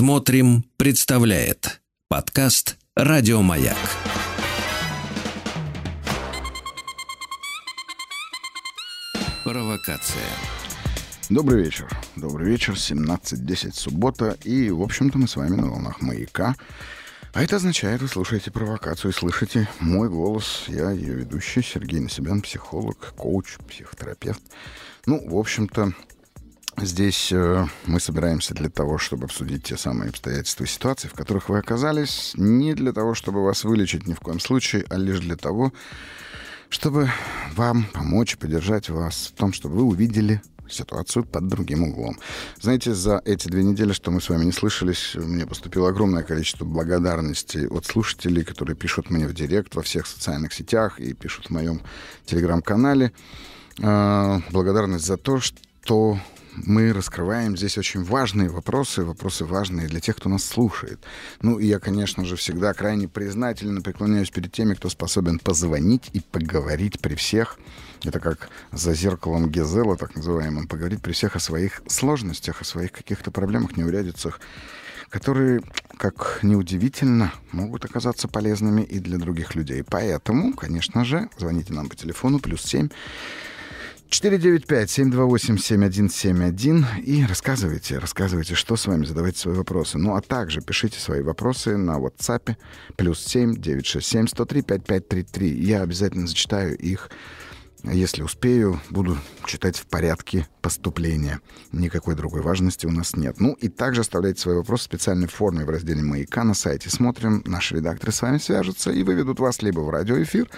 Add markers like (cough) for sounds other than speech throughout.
Смотрим, представляет подкаст Радиомаяк. Провокация. Добрый вечер. Добрый вечер. 17.10 суббота. И, в общем-то, мы с вами на волнах маяка. А это означает, вы слушаете провокацию слышите мой голос. Я ее ведущий, Сергей Насибян, психолог, коуч, психотерапевт. Ну, в общем-то, Здесь э, мы собираемся для того, чтобы обсудить те самые обстоятельства и ситуации, в которых вы оказались, не для того, чтобы вас вылечить ни в коем случае, а лишь для того, чтобы вам помочь, поддержать вас в том, чтобы вы увидели ситуацию под другим углом. Знаете, за эти две недели, что мы с вами не слышались, мне поступило огромное количество благодарностей от слушателей, которые пишут мне в директ во всех социальных сетях и пишут в моем телеграм-канале. Э, благодарность за то, что мы раскрываем здесь очень важные вопросы, вопросы важные для тех, кто нас слушает. Ну, и я, конечно же, всегда крайне признательно преклоняюсь перед теми, кто способен позвонить и поговорить при всех. Это как за зеркалом Гезела, так называемым, поговорить при всех о своих сложностях, о своих каких-то проблемах, неурядицах, которые, как неудивительно, могут оказаться полезными и для других людей. Поэтому, конечно же, звоните нам по телефону плюс семь 495-728-7171 и рассказывайте, рассказывайте, что с вами, задавайте свои вопросы. Ну, а также пишите свои вопросы на WhatsApp плюс 7 967 103 5533. Я обязательно зачитаю их, если успею, буду читать в порядке поступления. Никакой другой важности у нас нет. Ну, и также оставляйте свои вопросы в специальной форме в разделе «Маяка» на сайте. Смотрим, наши редакторы с вами свяжутся и выведут вас либо в радиоэфир,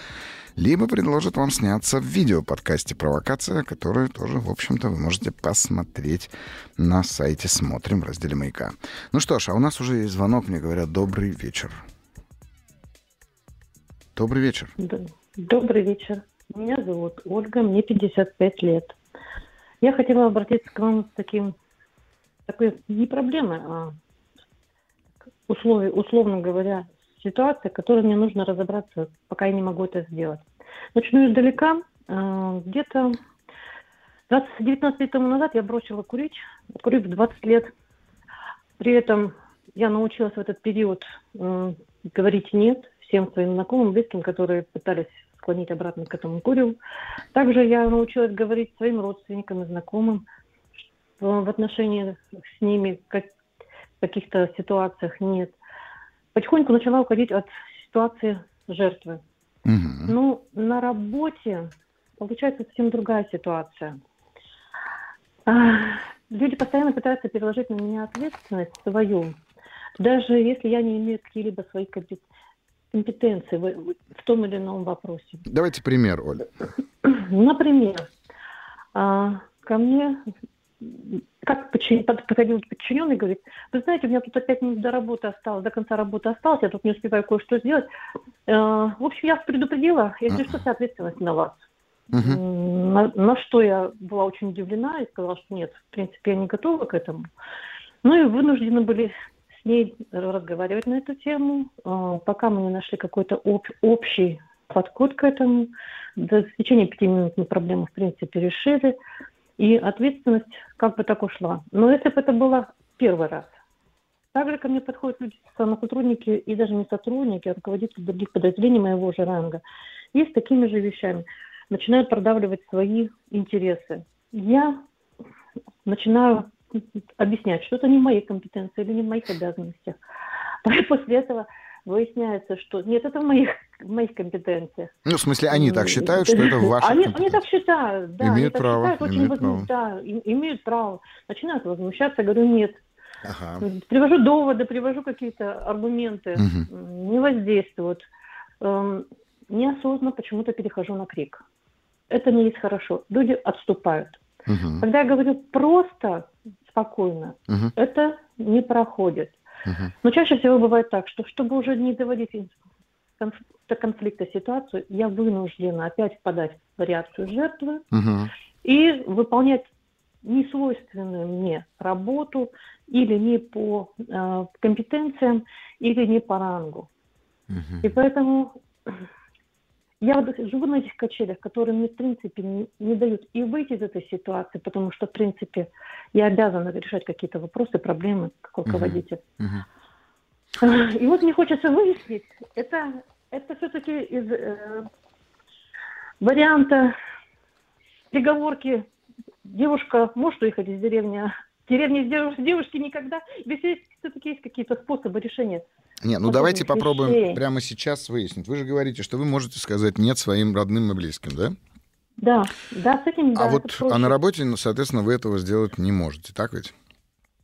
либо предложат вам сняться в видеоподкасте «Провокация», который тоже, в общем-то, вы можете посмотреть на сайте «Смотрим» в разделе «Маяка». Ну что ж, а у нас уже есть звонок, мне говорят «Добрый вечер». Добрый вечер. Добрый вечер. Меня зовут Ольга, мне 55 лет. Я хотела обратиться к вам с таким, такой не проблемой, а условий, условно говоря, ситуация, в которой мне нужно разобраться, пока я не могу это сделать. Начну издалека. Э, где-то 19 лет тому назад я бросила курить, курить в 20 лет. При этом я научилась в этот период э, говорить «нет» всем своим знакомым, близким, которые пытались склонить обратно к этому курю. Также я научилась говорить своим родственникам и знакомым в отношении с ними как, в каких-то ситуациях нет потихоньку начала уходить от ситуации жертвы. Угу. Ну, на работе получается совсем другая ситуация. А, люди постоянно пытаются переложить на меня ответственность свою, даже если я не имею какие-либо свои компетенции в, в том или ином вопросе. Давайте пример, Оля. Например, а, ко мне как подходил подчиненный, говорит, вы знаете, у меня тут опять не до работы осталось, до конца работы осталось, я тут не успеваю кое-что сделать. Э, в общем, я предупредила, если что, вся ответственность на вас. Uh-huh. На, на что я была очень удивлена и сказала, что нет, в принципе, я не готова к этому. Ну и вынуждены были с ней разговаривать на эту тему, э, пока мы не нашли какой-то об, общий подход к этому. в течение пяти минут мы проблему, в принципе, решили. И ответственность как бы так ушла. Но если бы это было первый раз, также ко мне подходят люди, сотрудники и даже не сотрудники, а руководители других подразделений моего же ранга. И с такими же вещами начинают продавливать свои интересы. Я начинаю объяснять, что это не в моей компетенции или не в моих обязанностях. (laughs) После этого выясняется, что нет, это в моих, в моих компетенциях. Ну, в смысле, они так считают, что это в ваших они, они так считают, да. Имеют право. Считают, имеют очень право. Да, имеют право. Начинают возмущаться, говорю, нет. Ага. Привожу доводы, привожу какие-то аргументы, угу. не воздействуют. Эм, неосознанно почему-то перехожу на крик. Это не есть хорошо. Люди отступают. Угу. Когда я говорю просто, спокойно, угу. это не проходит. Но чаще всего бывает так, что чтобы уже не доводить до конфликта ситуацию, я вынуждена опять впадать в реакцию жертвы uh и выполнять несвойственную мне работу или не по э, компетенциям, или не по рангу. uh И поэтому я живу на этих качелях, которые мне, в принципе, не, не дают и выйти из этой ситуации, потому что, в принципе, я обязана решать какие-то вопросы, проблемы как руководитель. Uh-huh. И вот мне хочется выяснить, это, это все-таки из э, варианта приговорки девушка может уехать из деревни, деревни с девушки никогда. Ведь все-таки есть какие-то способы решения не, ну давайте попробуем вещей. прямо сейчас выяснить. Вы же говорите, что вы можете сказать нет своим родным и близким, да? Да, да, с этим да. А вот а на работе, соответственно, вы этого сделать не можете, так ведь?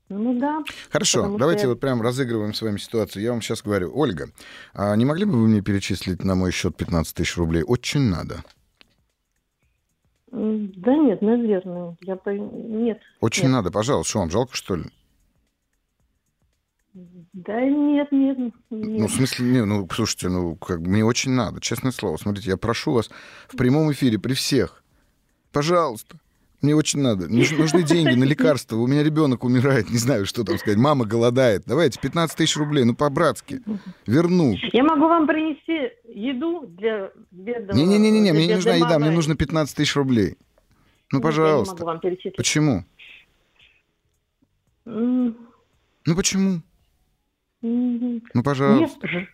Ну да. Хорошо, давайте я... вот прям разыгрываем с вами ситуацию. Я вам сейчас говорю, Ольга, а не могли бы вы мне перечислить на мой счет 15 тысяч рублей? Очень надо. Да нет, наверное. Я по... Нет. Очень нет. надо, пожалуйста. Что вам жалко, что ли? Да нет, нет, нет. Ну, в смысле, не, ну, слушайте, ну, как мне очень надо, честное слово. Смотрите, я прошу вас в прямом эфире при всех, пожалуйста, мне очень надо. Нужны деньги на лекарства. У меня ребенок умирает, не знаю, что там сказать. Мама голодает. Давайте 15 тысяч рублей, ну по-братски. Верну. Я могу вам принести еду для бедного... Не-не-не, мне не нужна еда, мне нужно 15 тысяч рублей. Ну, пожалуйста. Я не могу вам перечислить. Почему? Ну, почему? Ну, пожалуйста. Нет,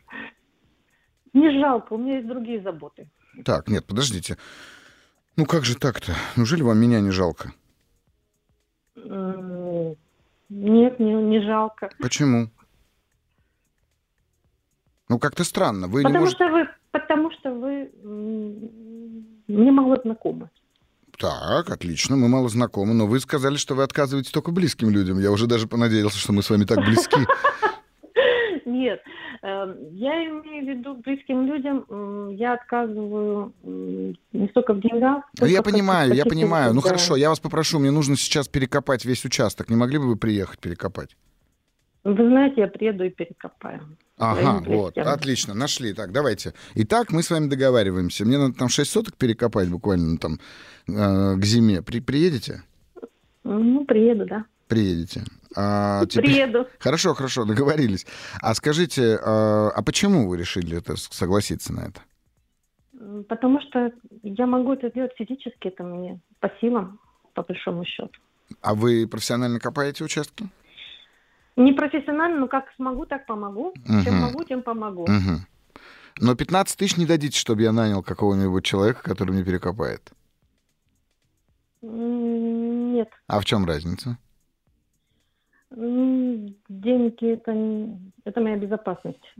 не жалко, у меня есть другие заботы. Так, нет, подождите. Ну как же так-то? Неужели вам меня не жалко? Нет, не, не жалко. Почему? Ну, как-то странно. Вы потому, не что вы, потому что вы мне мало знакомы. Так, отлично, мы мало знакомы, но вы сказали, что вы отказываете только близким людям. Я уже даже понадеялся, что мы с вами так близки. (laughs) Нет, эм, я имею в виду близким людям, я отказываю не столько в деньгах. Ну, я понимаю, я понимаю. Ну хорошо, я вас попрошу, мне нужно сейчас перекопать весь участок. Не могли бы вы приехать перекопать? Вы знаете, я приеду и перекопаю. Ага, вот, отлично, нашли. Так, давайте. Итак, мы с вами договариваемся. Мне надо там 6 соток перекопать буквально там э, к зиме. При, приедете? Ну, приеду, да. Приедете. А, теперь... Приеду. (laughs) Хорошо, хорошо, договорились. А скажите, а, а почему вы решили это, согласиться на это? Потому что я могу это сделать физически, это мне по силам, по большому счету. А вы профессионально копаете участки? Не профессионально, но как смогу, так помогу. Угу. Чем могу, тем помогу. Угу. Но 15 тысяч не дадите, чтобы я нанял какого-нибудь человека, который мне перекопает? Нет. А в чем разница? Деньги это, это моя безопасность.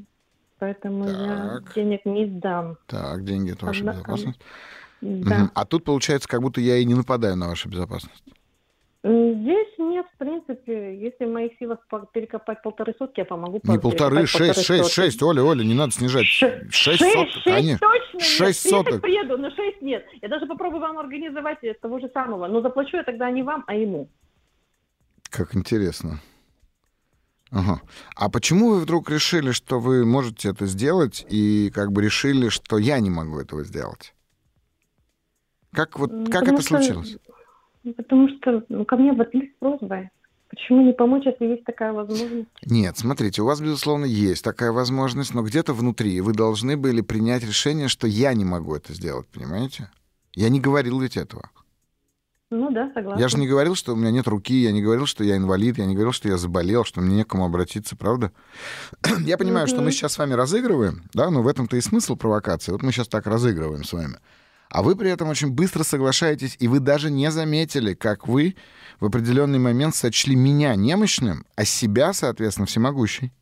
Поэтому так. я денег не дам. Так, деньги это ваша Одна... безопасность. Да. Угу. А тут получается, как будто я и не нападаю на вашу безопасность. Здесь нет, в принципе, если в моих силах перекопать полторы сотки, я помогу. Не полторы, шесть, шесть, шесть, Оля, Оля, не надо снижать. Шесть, шесть соток, шесть конечно. точно Шесть нет. соток. приеду, но шесть нет. Я даже попробую вам организовать того же самого, но заплачу я тогда не вам, а ему. Как интересно. Ага. А почему вы вдруг решили, что вы можете это сделать, и как бы решили, что я не могу этого сделать? Как вот как потому это что, случилось? Потому что ну, ко мне обратились с просьбой. Почему не помочь, если есть такая возможность? Нет, смотрите, у вас, безусловно, есть такая возможность, но где-то внутри вы должны были принять решение, что я не могу это сделать, понимаете? Я не говорил ведь этого. Ну да, согласна. Я же не говорил, что у меня нет руки, я не говорил, что я инвалид, я не говорил, что я заболел, что мне некому обратиться, правда? (clears throat) я понимаю, что мы сейчас с вами разыгрываем, да, но в этом-то и смысл провокации. Вот мы сейчас так разыгрываем с вами. А вы при этом очень быстро соглашаетесь, и вы даже не заметили, как вы в определенный момент сочли меня немощным, а себя, соответственно, всемогущей.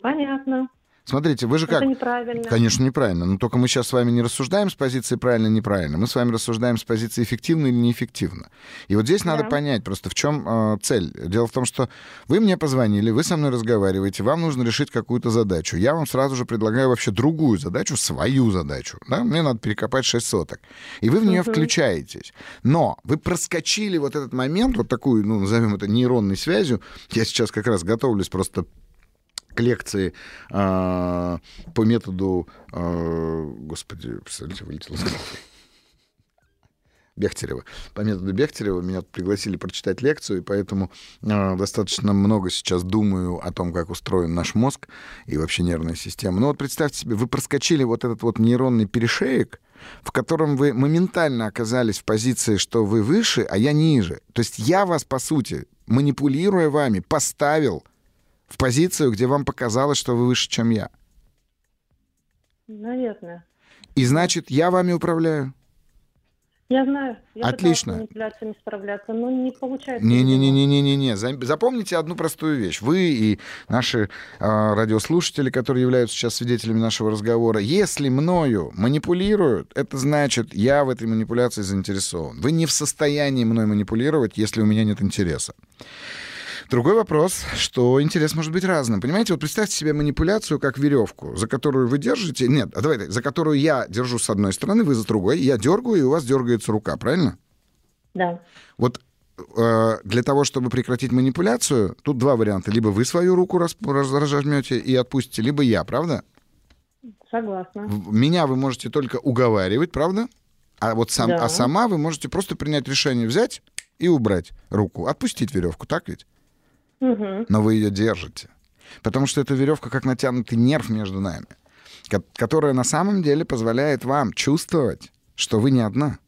Понятно. Смотрите, вы же как... Это неправильно. Конечно, неправильно. Но только мы сейчас с вами не рассуждаем с позиции правильно-неправильно. Мы с вами рассуждаем с позиции эффективно или неэффективно. И вот здесь да. надо понять просто, в чем э, цель. Дело в том, что вы мне позвонили, вы со мной разговариваете, вам нужно решить какую-то задачу. Я вам сразу же предлагаю вообще другую задачу, свою задачу. Да? Мне надо перекопать 6 соток. И вы в нее угу. включаетесь. Но вы проскочили вот этот момент, вот такую, ну, назовем это нейронной связью. Я сейчас как раз готовлюсь просто к лекции э, по методу... Э, господи, представляете, вылетело из головы. Бехтерева. По методу Бехтерева меня пригласили прочитать лекцию, и поэтому э, достаточно много сейчас думаю о том, как устроен наш мозг и вообще нервная система. Ну вот представьте себе, вы проскочили вот этот вот нейронный перешеек, в котором вы моментально оказались в позиции, что вы выше, а я ниже. То есть я вас, по сути, манипулируя вами, поставил в позицию, где вам показалось, что вы выше, чем я. Наверное. И значит, я вами управляю. Я знаю. Я Отлично. с манипуляциями справляться, но не получается. Не-не-не-не-не-не. Запомните одну простую вещь. Вы и наши э, радиослушатели, которые являются сейчас свидетелями нашего разговора, если мною манипулируют, это значит, я в этой манипуляции заинтересован. Вы не в состоянии мной манипулировать, если у меня нет интереса. Другой вопрос, что интерес может быть разным. Понимаете, вот представьте себе манипуляцию как веревку, за которую вы держите... Нет, а давайте, за которую я держу с одной стороны, вы за другой, я дергаю, и у вас дергается рука, правильно? Да. Вот э, для того, чтобы прекратить манипуляцию, тут два варианта. Либо вы свою руку раз, раз, разожмете и отпустите, либо я, правда? Согласна. Меня вы можете только уговаривать, правда? А вот сам, Да. а сама вы можете просто принять решение взять и убрать руку, отпустить веревку, так ведь? Но вы ее держите. Потому что эта веревка как натянутый нерв между нами, ко- которая на самом деле позволяет вам чувствовать, что вы не одна.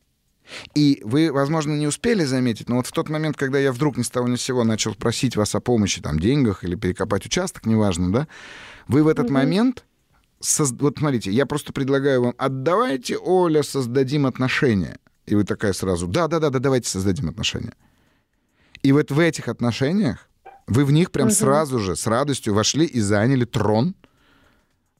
И вы, возможно, не успели заметить, но вот в тот момент, когда я вдруг ни с того ни с сего начал просить вас о помощи, там, деньгах или перекопать участок, неважно, да, вы в этот момент, соз- вот смотрите, я просто предлагаю вам, отдавайте, Оля, создадим отношения. И вы такая сразу, да-да-да, да, давайте создадим отношения. И вот в этих отношениях вы в них прям Мгм. сразу же с радостью вошли и заняли трон,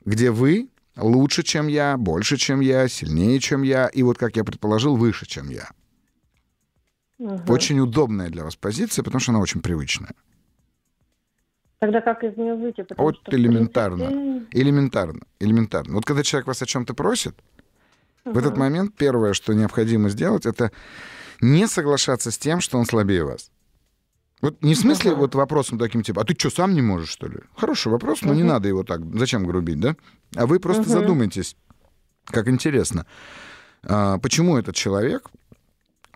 где вы лучше, чем я, больше, чем я, сильнее, чем я, и вот, как я предположил, выше, чем я. Мгм. Очень удобная для вас позиция, потому что она очень привычная. Тогда как из нее выйти? Потому Вот что, элементарно. принципе, Элементарно, элементарно. Вот когда человек вас о чем-то просит, в этот момент первое, что необходимо сделать, это не соглашаться с тем, что он слабее вас. Вот не в смысле вот вопросом таким типа, а ты что, сам не можешь, что ли? Хороший вопрос, но не надо его так, зачем грубить, да? А вы просто задумайтесь, как интересно, а, почему этот человек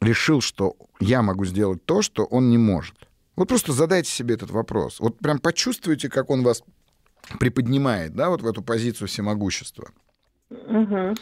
решил, что я могу сделать то, что он не может. Вот просто задайте себе этот вопрос. Вот прям почувствуйте, как он вас приподнимает, да, вот в эту позицию всемогущества. Мгм.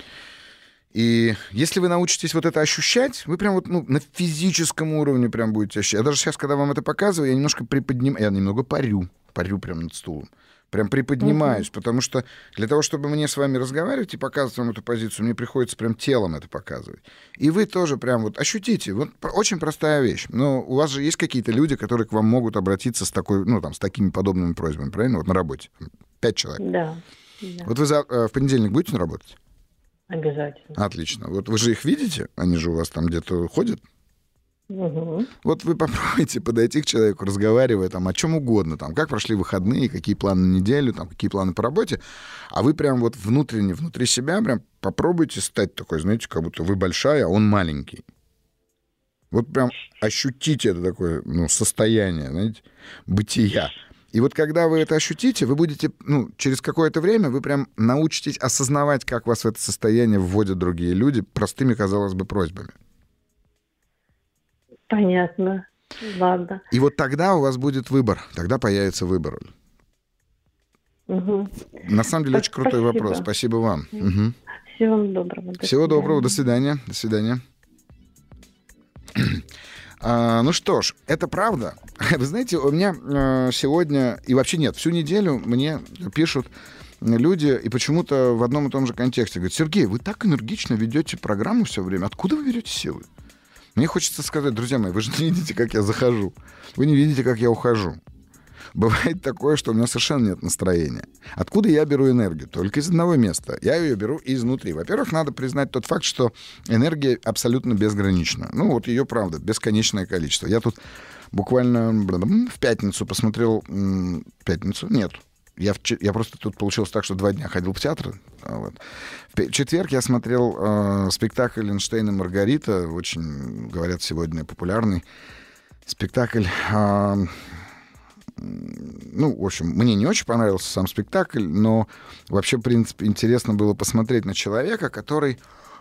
И если вы научитесь вот это ощущать, вы прям вот ну, на физическом уровне прям будете ощущать. Я даже сейчас, когда вам это показываю, я немножко приподнимаю, я немного парю, парю прям над стулом. Прям приподнимаюсь, потому что для того, чтобы мне с вами разговаривать и показывать вам эту позицию, мне приходится прям телом это показывать. И вы тоже прям вот ощутите. Вот очень простая вещь. Но у вас же есть какие-то люди, которые к вам могут обратиться с такой, ну, там, с такими подобными просьбами, правильно? Вот на работе. Пять человек. Да. да. Вот вы за- э, в понедельник будете работать? Обязательно. Отлично. Вот вы же их видите? Они же у вас там где-то ходят? Мгм. Вот вы (laughs) попробуйте подойти к человеку, разговаривая там о чем угодно, там, как прошли выходные, какие планы на неделю, там, какие планы по работе, а вы прям вот внутренне, внутри себя прям попробуйте стать такой, знаете, как будто вы большая, а он маленький. Вот прям ощутите это такое, ну, состояние, знаете, бытия. И вот когда вы это ощутите, вы будете, ну, через какое-то время вы прям научитесь осознавать, как вас в это состояние вводят другие люди простыми, казалось бы, просьбами. Понятно. Ладно. И вот тогда у вас будет выбор, тогда появится выбор. Мгм. На самом деле очень крутой вопрос. Спасибо вам. Мгм. Всего вам доброго. До Всего доброго, до свидания. свидания. До свидания. А, ну что ж, это правда. (laughs) Вы знаете, у меня э, сегодня, и вообще нет, всю неделю мне пишут люди, и почему-то в одном и том же контексте. Говорят, Сергей, вы так энергично ведете программу все время. Откуда вы берете силы? Мне хочется сказать, друзья мои, вы же не видите, как я захожу. Вы не видите, как я ухожу. Бывает такое, что у меня совершенно нет настроения. Откуда я беру энергию? Только из одного места. Я ее беру изнутри. Во-первых, надо признать тот факт, что энергия абсолютно безгранична. Ну, вот ее, правда, бесконечное количество. Я тут буквально в пятницу посмотрел... Пятницу? Нет. Я, в я просто тут получилось так, что два дня ходил в театр. а Вот. В четверг я смотрел э, спектакль «Эйнштейн и Маргарита». Очень, говорят, сегодня популярный спектакль. А, ну, в общем, мне не очень понравился сам спектакль, но вообще, в принципе, интересно было посмотреть на человека, который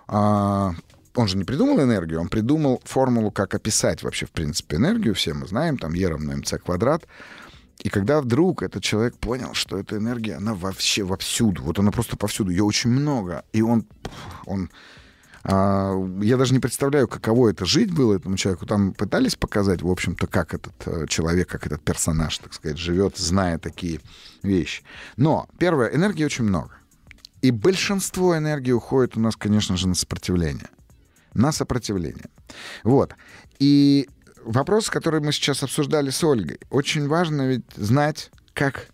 а, он же не придумал энергию, он придумал формулу, как описать вообще, в принципе, энергию. Все мы знаем, там Е равно МЦ квадрат. И когда вдруг этот человек понял, что эта энергия, она вообще вовсюду, вот она просто повсюду, ее очень много, и он, он я даже не представляю, каково это жить было этому человеку. Там пытались показать, в общем-то, как этот э, человек, как этот персонаж, так сказать, живет, зная такие вещи. Но, первое, энергии очень много. И большинство энергии уходит у нас, конечно же, на сопротивление. На сопротивление. Вот. И вопрос, который мы сейчас обсуждали с Ольгой, очень важно ведь знать, как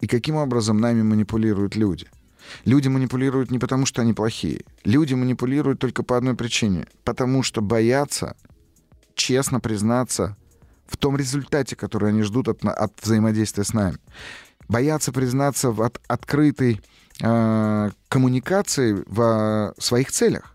и каким образом нами манипулируют люди — Люди манипулируют не потому, что они плохие. Люди манипулируют только по одной причине. Потому что боятся честно признаться в том результате, который они ждут от, от взаимодействия с нами. Боятся признаться в от, открытой э, коммуникации в э, своих целях.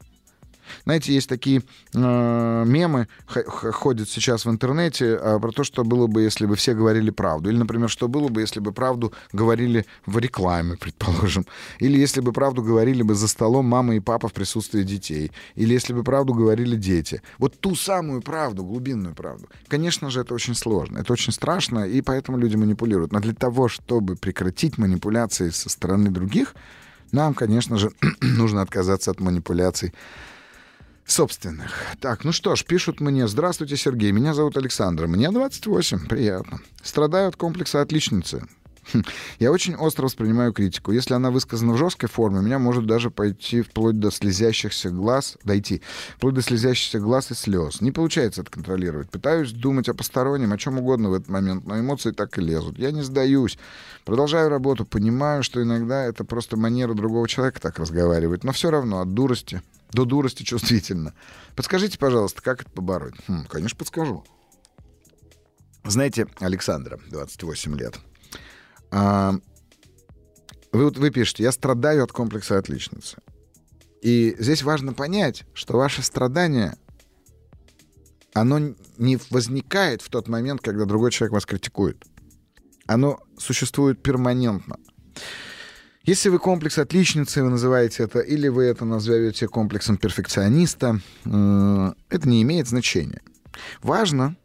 Знаете, есть такие э, мемы, ходят сейчас в интернете э, про то, что было бы, если бы все говорили правду. Или, например, что было бы, если бы правду говорили в рекламе, (laughs) предположим. Или если бы правду говорили бы за столом мама и папа в присутствии детей. Или если бы правду говорили дети. Вот ту самую правду, глубинную правду. Конечно же, это очень сложно, это очень страшно, и поэтому люди манипулируют. Но для того, чтобы прекратить манипуляции со стороны других, нам, конечно же, (clears throat) нужно отказаться от манипуляций собственных. Так, ну что ж, пишут мне. Здравствуйте, Сергей. Меня зовут Александр. Мне 28. Приятно. Страдаю от комплекса отличницы. Хм, я очень остро воспринимаю критику. Если она высказана в жесткой форме, меня может даже пойти вплоть до слезящихся глаз, дойти, вплоть до слезящихся глаз и слез. Не получается это контролировать. Пытаюсь думать о постороннем, о чем угодно в этот момент, но эмоции так и лезут. Я не сдаюсь. Продолжаю работу, понимаю, что иногда это просто манера другого человека так разговаривать, но все равно от дурости до дурости чувствительно. Подскажите, пожалуйста, как это побороть? Хм, конечно, подскажу. Знаете, Александра, 28 лет. А, вы, вот, вы пишете, я страдаю от комплекса отличницы. И здесь важно понять, что ваше страдание, оно не возникает в тот момент, когда другой человек вас критикует. Оно существует перманентно. Если вы комплекс отличницы, вы называете это, или вы это назовете комплексом перфекциониста, э, это не имеет значения. Важно,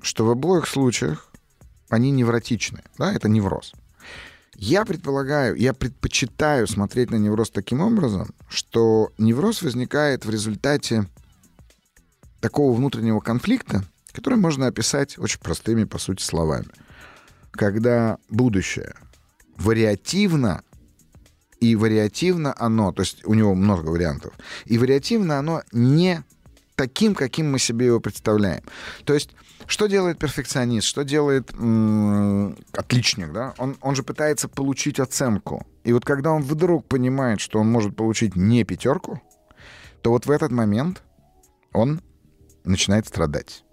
что в обоих случаях они невротичны. Да, это невроз. Я предполагаю, я предпочитаю смотреть на невроз таким образом, что невроз возникает в результате такого внутреннего конфликта, который можно описать очень простыми, по сути, словами. Когда будущее вариативно и вариативно оно, то есть у него много вариантов, и вариативно оно не таким, каким мы себе его представляем. То есть что делает перфекционист, что делает м- отличник, да? Он, он же пытается получить оценку. И вот когда он вдруг понимает, что он может получить не пятерку, то вот в этот момент он начинает страдать.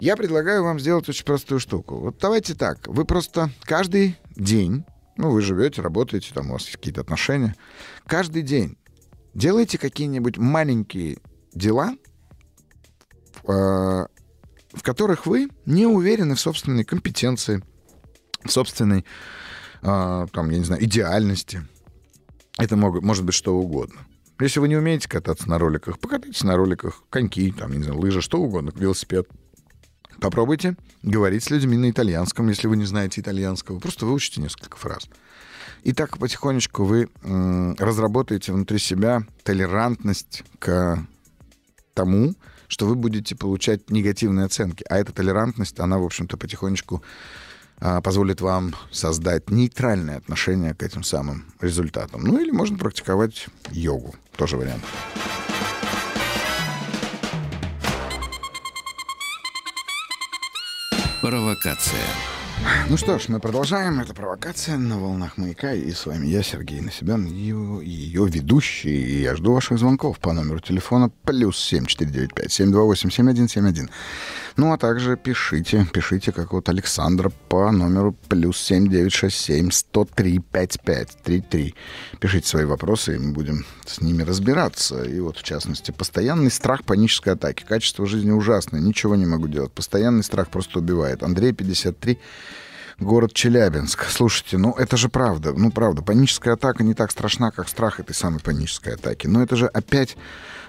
Я предлагаю вам сделать очень простую штуку. Вот давайте так. Вы просто каждый день ну, вы живете, работаете, там у вас какие-то отношения. Каждый день делайте какие-нибудь маленькие дела, э, в которых вы не уверены в собственной компетенции, в собственной, э, там, я не знаю, идеальности. Это могут, может быть что угодно. Если вы не умеете кататься на роликах, покатайтесь на роликах, коньки, там, не знаю, лыжи, что угодно, велосипед. Попробуйте говорить с людьми на итальянском, если вы не знаете итальянского. Просто выучите несколько фраз. И так потихонечку вы разработаете внутри себя толерантность к тому, что вы будете получать негативные оценки. А эта толерантность, она, в общем-то, потихонечку а, позволит вам создать нейтральное отношение к этим самым результатам. Ну или можно практиковать йогу. Тоже вариант. Провокация. Ну что ж, мы продолжаем. Это провокация на волнах маяка. И с вами я, Сергей Насибян, ее, ее ведущий. И я жду ваших звонков по номеру телефона плюс 7495 728 7171. Ну, а также пишите, пишите, как вот Александра по номеру плюс 7967 103 5533. Пишите свои вопросы, и мы будем с ними разбираться. И вот, в частности, постоянный страх панической атаки. Качество жизни ужасное, ничего не могу делать. Постоянный страх просто убивает. Андрей, 53 город Челябинск. Слушайте, ну это же правда. Ну, правда, паническая атака не так страшна, как страх этой самой панической атаки. Но это же опять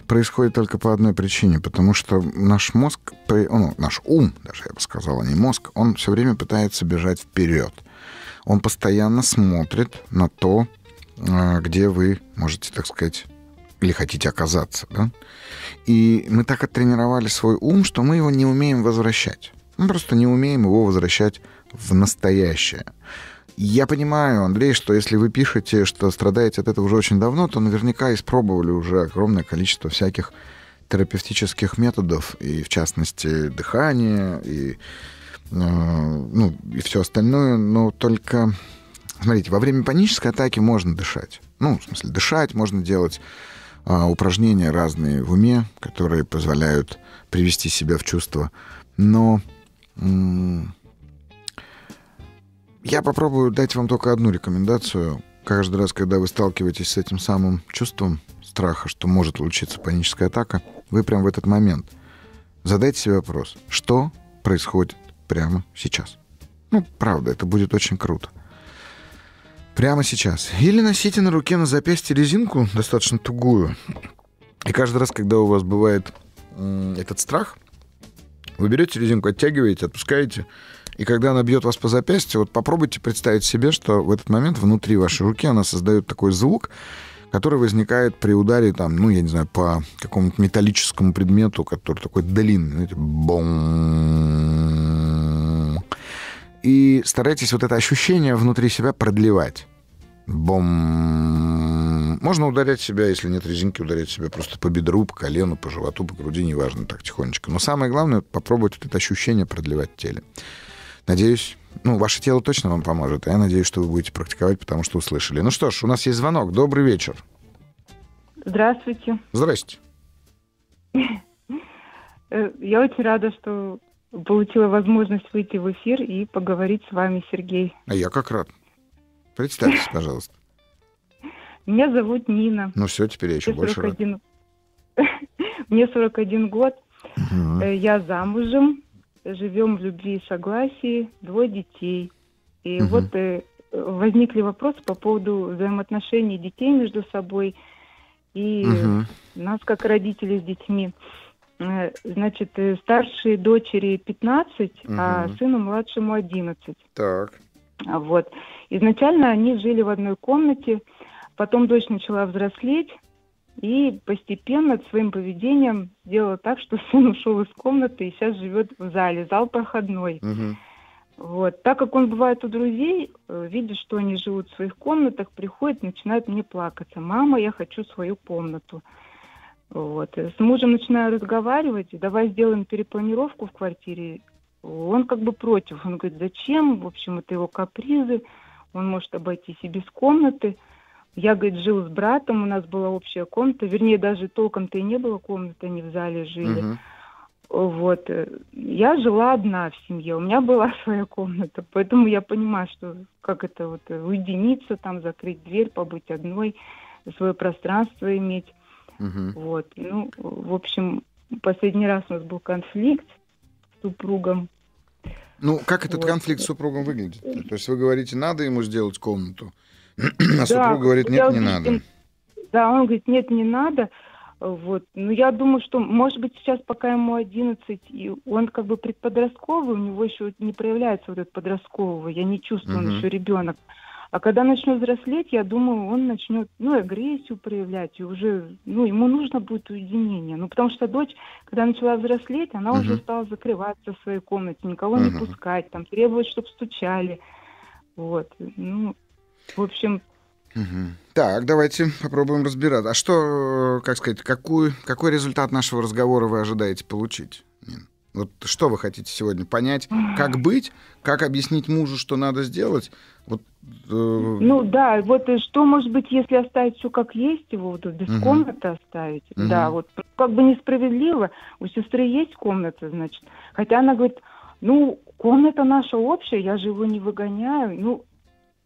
происходит только по одной причине, потому что наш мозг, ну, наш ум, даже я бы сказал, а не мозг, он все время пытается бежать вперед. Он постоянно смотрит на то, а, где вы можете, так сказать, или хотите оказаться. Да? И мы так оттренировали свой ум, что мы его не умеем возвращать. Мы просто не умеем его возвращать в настоящее. Я понимаю, Андрей, что если вы пишете, что страдаете от этого уже очень давно, то наверняка испробовали уже огромное количество всяких терапевтических методов, и в частности дыхание, и, э, ну, и все остальное, но только, смотрите, во время панической атаки можно дышать. Ну, в смысле, дышать можно делать э, упражнения разные в уме, которые позволяют привести себя в чувство. Но я попробую дать вам только одну рекомендацию. Каждый раз, когда вы сталкиваетесь с этим самым чувством страха, что может случиться паническая атака, вы прямо в этот момент задайте себе вопрос, что происходит прямо сейчас. Ну, правда, это будет очень круто. Прямо сейчас. Или носите на руке, на запястье резинку, достаточно тугую. И каждый раз, когда у вас бывает этот страх, вы берете резинку, оттягиваете, отпускаете, и когда она бьет вас по запястью, вот попробуйте представить себе, что в этот момент внутри вашей руки она создает такой звук, который возникает при ударе, там, ну, я не знаю, по какому-то металлическому предмету, который такой длинный, знаете, бом. И старайтесь вот это ощущение внутри себя продлевать. Бом. Можно ударять себя, если нет резинки, ударять себя просто по бедру, по колену, по животу, по груди, неважно, так тихонечко. Но самое главное, попробовать вот это ощущение продлевать в теле. Надеюсь, ну, ваше тело точно вам поможет. Я надеюсь, что вы будете практиковать, потому что услышали. Ну что ж, у нас есть звонок. Добрый вечер. Здравствуйте. Здрасте. Э, я очень рада, что получила возможность выйти в эфир и поговорить с вами, Сергей. А я как рад. Представьтесь, пожалуйста. Меня зовут Нина. Ну все, теперь я еще Мне больше 41... рад. (laughs) Мне 41 год. Угу. Я замужем живем в любви и согласии, двое детей. И угу. вот э, возникли вопросы по поводу взаимоотношений детей между собой и угу. нас как родителей с детьми. Э, значит, старшие дочери 15, угу. а сыну младшему 11. Так. Вот. Изначально они жили в одной комнате, потом дочь начала взрослеть, и постепенно своим поведением сделала так, что (laughs) сын ушел из комнаты и сейчас живет в зале, зал проходной. Угу. Вот. Так как он бывает у друзей, э, видит, что они живут в своих комнатах, приходит, начинает мне плакаться. Мама, я хочу свою комнату. Вот. С мужем начинаю разговаривать, давай сделаем перепланировку в квартире. Он как бы против. Он говорит, зачем? В общем, это его капризы. Он может обойтись и без комнаты. Я, говорит, жил с братом, у нас была общая комната, вернее, даже толком-то и не было комнаты, они в зале жили. Угу. Вот. Я жила одна в семье, у меня была (laughs) своя комната, поэтому я понимаю, что как это вот уединиться, там, закрыть дверь, побыть одной, свое пространство иметь. Угу. Вот. Ну, в общем, последний раз у нас был конфликт с супругом. Ну, как этот вот. конфликт с супругом выглядит? То есть вы говорите, надо ему сделать комнату, (clears throat) А супруг говорит, нет, не надо. Да, он говорит, нет, не надо. Вот. Но я думаю, что, может быть, сейчас, пока ему 11, и он как бы предподростковый, у него еще не проявляется вот этот подростковый, я не чувствую, он еще ребенок. А когда начнет взрослеть, я думаю, он начнет, ну, агрессию проявлять, и уже, ну, ему нужно будет уединение. Ну, потому что дочь, когда начала взрослеть, она uh-huh. уже стала закрываться в своей комнате, никого uh-huh. не пускать, там, требовать, чтобы стучали. Вот. Ну, в общем... Угу. Так, давайте попробуем разбираться. А что, как сказать, какую, какой результат нашего разговора вы ожидаете получить? Вот что вы хотите сегодня понять? Как быть? Как объяснить мужу, что надо сделать? Вот, э... Ну да, вот э, что может быть, если оставить все как есть, его вот без угу. комнаты оставить? Угу. Да, вот как бы несправедливо. У сестры есть комната, значит. Хотя она говорит, ну, комната наша общая, я же его не выгоняю. Ну,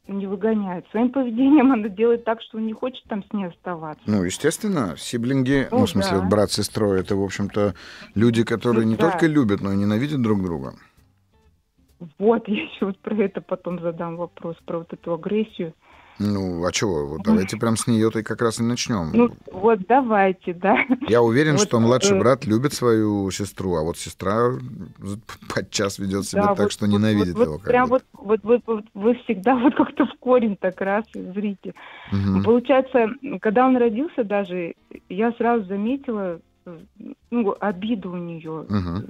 не выгоняет. Своим поведением (laughs) она делает так, что он не хочет там с ней оставаться. Ну, естественно, сиблинги, ну, ну в смысле, да. брат с сестрой, это, в общем-то, люди, которые ну, не да. только любят, но и ненавидят друг друга. Вот, (laughs) я еще вот про это потом задам вопрос, про вот эту агрессию. Ну, а чего? Вот давайте прям с нее-то и как раз и начнем. Ну, вот давайте, да. Я уверен, Вот, что младший э, брат любит свою сестру, а вот сестра (laughs) подчас ведет себя Да, так, вот- что ненавидит вот, его. Вот, прям вот, вот, вот, вот вы всегда вот как-то в корень так раз зрите. Мгм. Получается, когда он родился даже, я сразу заметила э, ну, обиду у нее Мгм.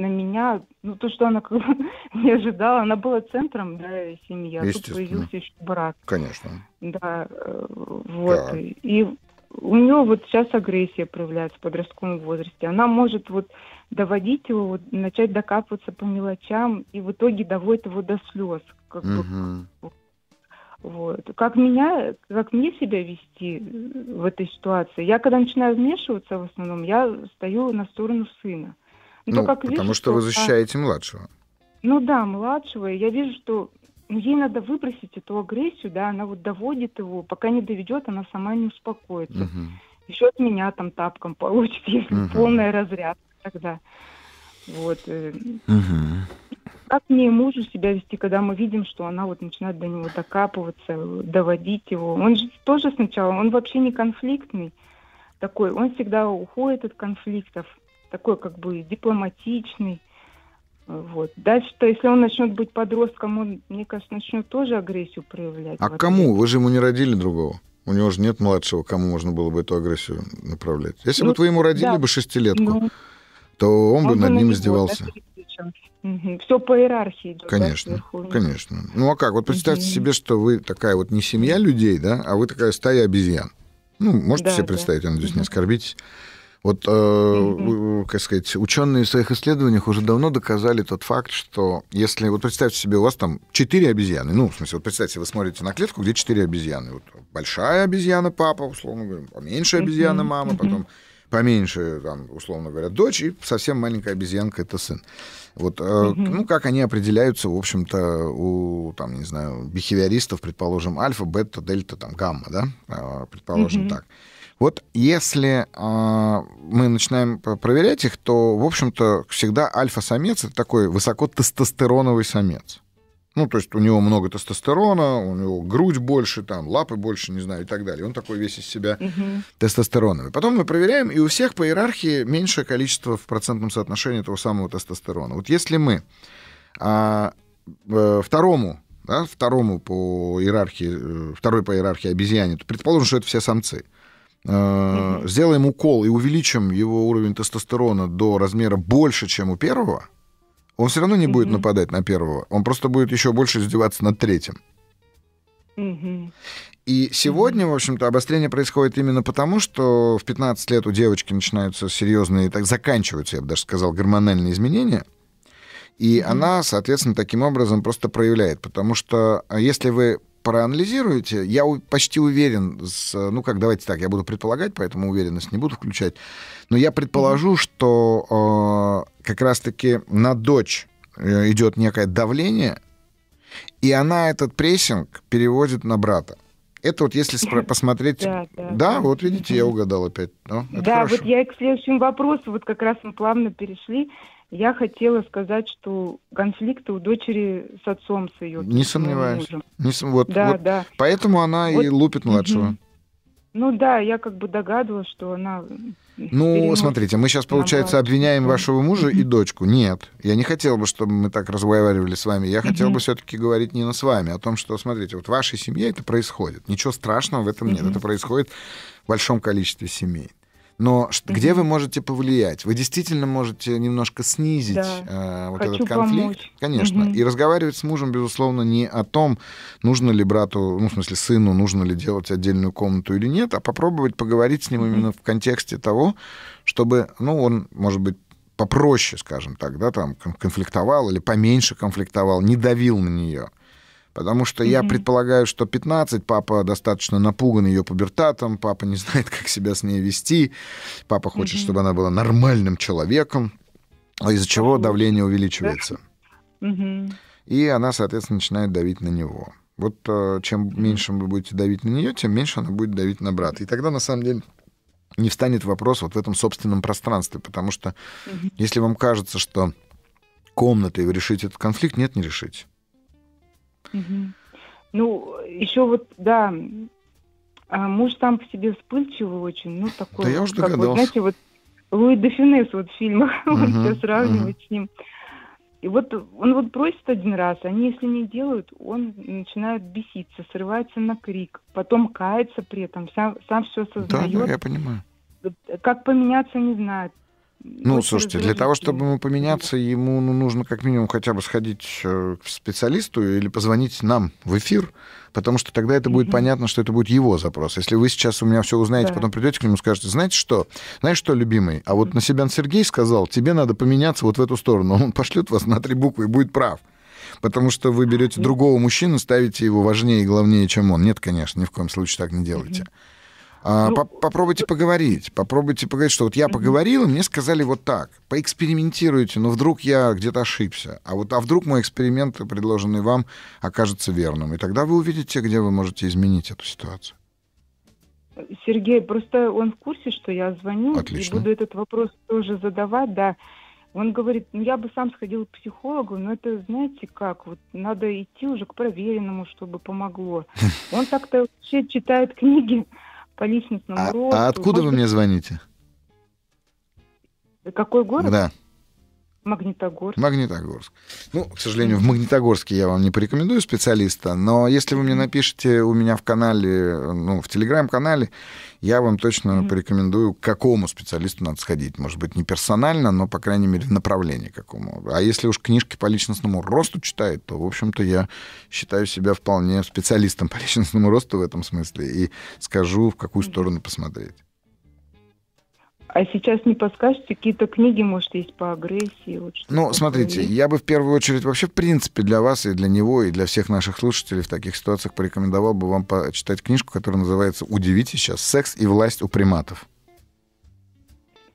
На меня. Ну, то, что она как бы (laughs) не ожидала. Она была центром да, семьи, а тут появился еще брат. Конечно. Да, э, вот. Так. И у нее вот сейчас агрессия проявляется в подростковом возрасте. Она может вот доводить его, вот, начать докапываться по мелочам, и в итоге доводит его до слез. Как бы, Мгм. вот. Как меня, как мне себя вести э, в этой ситуации? Я когда начинаю вмешиваться, в основном, я стою на сторону сына. Ну, то, как потому вижу, что вы а, защищаете младшего. ну да, младшего. и Я вижу, что ну, ей надо выбросить эту агрессию, да, она вот доводит его, пока не доведет, она сама не успокоится. Мгм. Еще от меня там тапком получит, (laughs) если Мгм. полная разрядка тогда. Вот. Мгм. Как мне и мужу себя вести, когда мы видим, что она вот начинает до него докапываться, доводить его. Он же тоже сначала, он вообще не конфликтный такой, он всегда уходит от конфликтов, такой как бы дипломатичный. Э, Вот. Дальше-то, если он начнет быть подростком, он, мне кажется, начнет тоже агрессию проявлять. А кому? Вы же ему не родили другого. У него же нет младшего, кому можно было бы эту агрессию направлять. Если Ну, бы вы ему родили да. бы шестилетку, Ну, то он бы бы над на ним издевался. да. Все по иерархии идет. да, Конечно, вниз. конечно. Ну а как? Вот представьте Мгм. себе, что вы такая вот не семья людей, да, а вы такая стая обезьян. Ну, можете Да, себе да. представить, я надеюсь, не Мгм. оскорбитесь. Вот, э, у- как сказать, ученые в своих исследованиях уже давно доказали тот факт, что если, вот представьте себе, у вас там четыре обезьяны, ну, в смысле, вот представьте, вы смотрите на клетку, где четыре обезьяны. Вот большая обезьяна папа, условно говоря, поменьше обезьяна мама, мгм. потом поменьше, там, условно говоря, дочь, и совсем маленькая обезьянка — это сын. Вот, э, Мгм. ну, как они определяются, в общем-то, у, там, не знаю, бихевиористов, предположим, альфа, бета, дельта, там, гамма, да, А, предположим Мгм. так. Вот если а, мы начинаем проверять их, то, в общем-то, всегда альфа-самец — это такой высокотестостероновый самец. Ну, то есть у него много тестостерона, у него грудь больше, там, лапы больше, не знаю, и так далее. Он такой весь из себя Мгм. тестостероновый. Потом мы проверяем, и у всех по иерархии меньшее количество в процентном соотношении того самого тестостерона. Вот если мы а, э, второму, да, второму по иерархии, э, второй по иерархии обезьяне, то предположим, что это все самцы, э, Мгм. сделаем укол и увеличим его уровень тестостерона до размера больше, чем у первого, он все равно не будет Мгм. нападать на первого, он просто будет еще больше издеваться над третьим. Мгм. И сегодня, в общем-то, обострение происходит именно потому, что в 15 лет у девочки начинаются серьезные, так заканчиваются, я бы даже сказал, гормональные изменения. И Мгм. она, соответственно, таким образом просто проявляет. Потому что а, если вы проанализируете, я почти уверен, с, ну как, давайте так, я буду предполагать, поэтому уверенность не буду включать, но я предположу, что э, как раз-таки на дочь э, идет некое давление, и она этот прессинг переводит на брата. Это вот если спро- (laughs) посмотреть... Да, да, Да, вот видите, я угадал опять. Ну, Да, хорошо. вот я и к следующему вопросу, вот как раз мы плавно перешли. Я хотела сказать, что конфликты у дочери с отцом, с ее Не сомневаюсь. Не см- вот, Да, вот да. Поэтому она и Вот, лупит младшего. Ну да, я как бы догадывалась, что она... Ну, смотрите, мы сейчас, на получается, обвиняем вашего мужа и дочку. Нет, я не хотел бы, чтобы мы так разговаривали с вами. Я хотел бы все-таки говорить не с вами, а о том, что, смотрите, вот в вашей семье это происходит. Ничего страшного в этом нет. Это происходит в большом количестве семей. Но ш- где вы можете повлиять? Вы действительно можете немножко снизить Да. э, вот Хочу этот конфликт. помочь. Конечно. Мгм. И разговаривать с мужем, безусловно, не о том, нужно ли брату, ну, в смысле, сыну, нужно ли делать отдельную комнату или нет, а попробовать поговорить с ним Мгм. именно в контексте того, чтобы, ну, он, может быть, попроще, скажем так, да, там, кон- конфликтовал или поменьше конфликтовал, не давил на нее. Потому что я Мгм. предполагаю, что 15 папа достаточно напуган ее пубертатом, папа не знает, как себя с ней вести, папа хочет, Мгм. чтобы она была нормальным человеком, из-за чего давление увеличивается. Мгм. И она, соответственно, начинает давить на него. Вот э, чем меньше вы будете давить на нее, тем меньше она будет давить на брата. И тогда, на самом деле, не встанет вопрос вот в этом собственном пространстве, потому что Мгм. если вам кажется, что комнаты, и вы решите этот конфликт, нет, не решите. Мгм. Ну, еще вот, да, а муж сам по себе вспыльчивый очень, ну, такой, Да я уже как вот, догадался. знаете, вот Луи де Фюнес вот в фильмах, (laughs) вот все сравнивать с ним. И вот он вот просит один раз, они если не делают, он начинает беситься, срывается на крик, потом кается при этом, сам, сам все Да, осознает. да, я понимаю. Как поменяться, не знает. Ну, Очень слушайте, для того, чтобы ему поменяться, ему ну, нужно как минимум хотя бы сходить э, к специалисту или позвонить нам в эфир, потому что тогда это будет Мгм. понятно, что это будет его запрос. Если вы сейчас у меня все узнаете, Да. потом придете к нему и скажете, знаете что, знаешь что, любимый, а вот на себя Сергей сказал, тебе надо поменяться вот в эту сторону. Он пошлет вас на три буквы и будет прав. Потому что вы берете другого мужчину, ставите его важнее и главнее, чем он. Нет, конечно, ни в коем случае так не делайте. А, Ну, по- попробуйте поговорить. Попробуйте поговорить, что вот я поговорил, и мне сказали вот так. Поэкспериментируйте, но вдруг я где-то ошибся. А вот а вдруг мой эксперимент, предложенный вам, окажется верным. И тогда вы увидите, где вы можете изменить эту ситуацию. Сергей, просто он в курсе, что я звоню Отлично. и буду этот вопрос тоже задавать, да. Он говорит, ну я бы сам сходил к психологу, но это, знаете как, вот надо идти уже к проверенному, чтобы помогло. (laughs) Он так-то вообще читает книги по личностному А, росту. а откуда вы Может мне звоните? Какой город? Да, Магнитогорск. Магнитогорск. Ну, к сожалению, в Магнитогорске я вам не порекомендую специалиста, но если вы мне напишите у меня в канале, ну, в телеграм-канале, я вам точно порекомендую, к какому специалисту надо сходить. Может быть, не персонально, но, по крайней мере, в направлении какому. А если уж книжки по личностному росту читает, то, в общем-то, я считаю себя вполне специалистом (laughs) по личностному росту в этом смысле и скажу, в какую сторону посмотреть. А сейчас не подскажете, какие-то книги, может, есть по агрессии? Вот Ну, смотрите, есть? я бы в первую очередь вообще, в принципе, для вас и для него, и для всех наших слушателей в таких ситуациях порекомендовал бы вам почитать книжку, которая называется «Удивите сейчас. Секс и власть у приматов».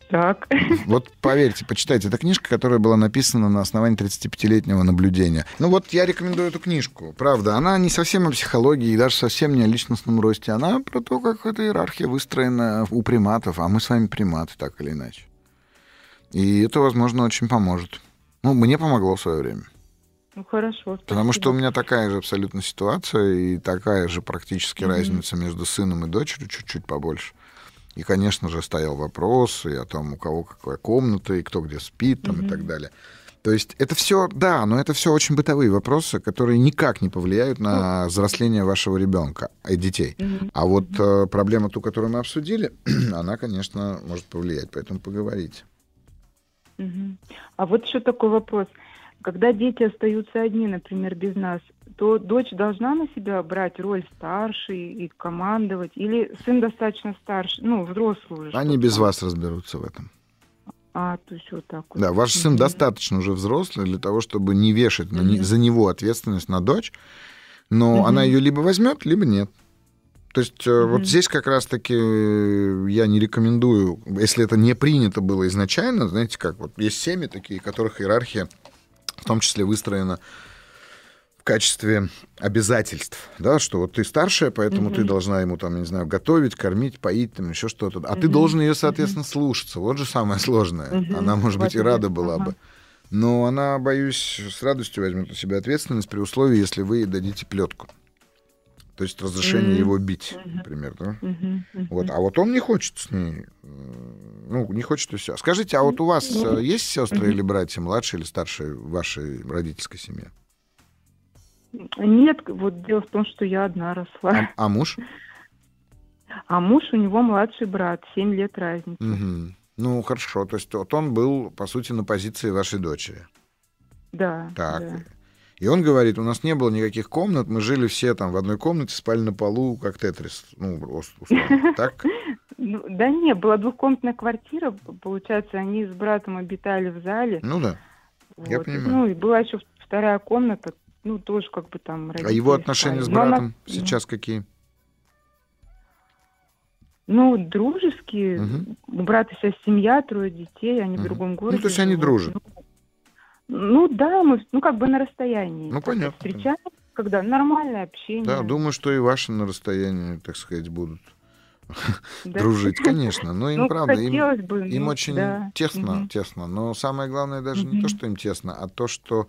Так. (laughs) Вот поверьте, почитайте. Это книжка, которая была написана на основании 35-летнего наблюдения. Ну вот я рекомендую эту книжку. Правда, она не совсем о психологии и даже совсем не о личностном росте. Она про то, как эта иерархия выстроена у приматов, а мы с вами приматы, так или иначе. И это, возможно, очень поможет. Ну, мне помогло в свое время. Ну, хорошо. Потому что у спасибо. меня такая же абсолютно ситуация и такая же практически Мгм. разница между сыном и дочерью, чуть-чуть побольше. И, конечно же, стоял вопрос и о том, у кого какая комната, и кто где спит, там, и Мгм. так далее. То есть это все, да, но это все очень бытовые вопросы, которые никак не повлияют на взросление вашего ребенка и детей. Мгм. А вот э, проблема ту, которую мы обсудили, (clears throat) она, конечно, может повлиять, поэтому поговорите. Мгм. А вот еще такой вопрос. Когда дети остаются одни, например, без нас, то дочь должна на себя брать роль старшей и командовать? Или сын достаточно старше, ну, взрослый уже? Они без вас разберутся в этом. А, то есть вот так вот. Да, ваш сын достаточно уже взрослый для того, чтобы не вешать на не- за него ответственность на дочь, но Мгм. она ее либо возьмет, либо нет. То есть э, вот здесь как раз-таки э, я не рекомендую, если это не принято было изначально, знаете, как вот есть семьи такие, в которых иерархия в том числе выстроена качестве обязательств, да, что вот ты старшая, поэтому ты Мгм. должна ему там, я не знаю, готовить, кормить, поить, там еще что-то, а ты Мгм. должен ее, соответственно, слушаться. Вот же самое сложное. Мгм. Она, может быть, и рада была ага. бы. Но она, боюсь, с радостью возьмет на себя ответственность при условии, если вы ей дадите плетку. То есть разрешение Мгм. его бить, например, да? Мгм, мгм. Вот, а вот он не хочет с ней, э, ну, не хочет и все. Скажите, а вот у вас э, есть сестры мгм. или братья, младшие или старшие в вашей родительской семье? Нет, вот дело в том, что я одна росла. А, а муж? А муж у него младший брат, 7 лет разницы. Мгм. Ну, хорошо. То есть вот он был, по сути, на позиции вашей дочери. Да. Так. да. И он говорит, у нас не было никаких комнат, мы жили все там в одной комнате, спали на полу, как Тетрис. Ну, ус- условно. (laughs) Так? Ну, да не, была двухкомнатная квартира, получается, они с братом обитали в зале. Ну да. Я понимаю. Ну, и была еще вторая комната, ну, тоже как бы там А его отношения с спали. Но она- братом сейчас какие? Ну, дружеские. Мгм. У брата сейчас семья, трое детей, они Мгм. в другом Ну, городе. то есть они живут. дружат. Ну, ну да, мы, ну, как бы на расстоянии. Ну, понятно. Встречаемся, когда нормальное общение. Да, думаю, что и ваши на расстоянии, так сказать, будут. (laughs) дружить, конечно. Но им, Ну, правда, им, бы, им ну, очень да. тесно, Мгм. тесно. Но самое главное даже не то, что им тесно, а то, что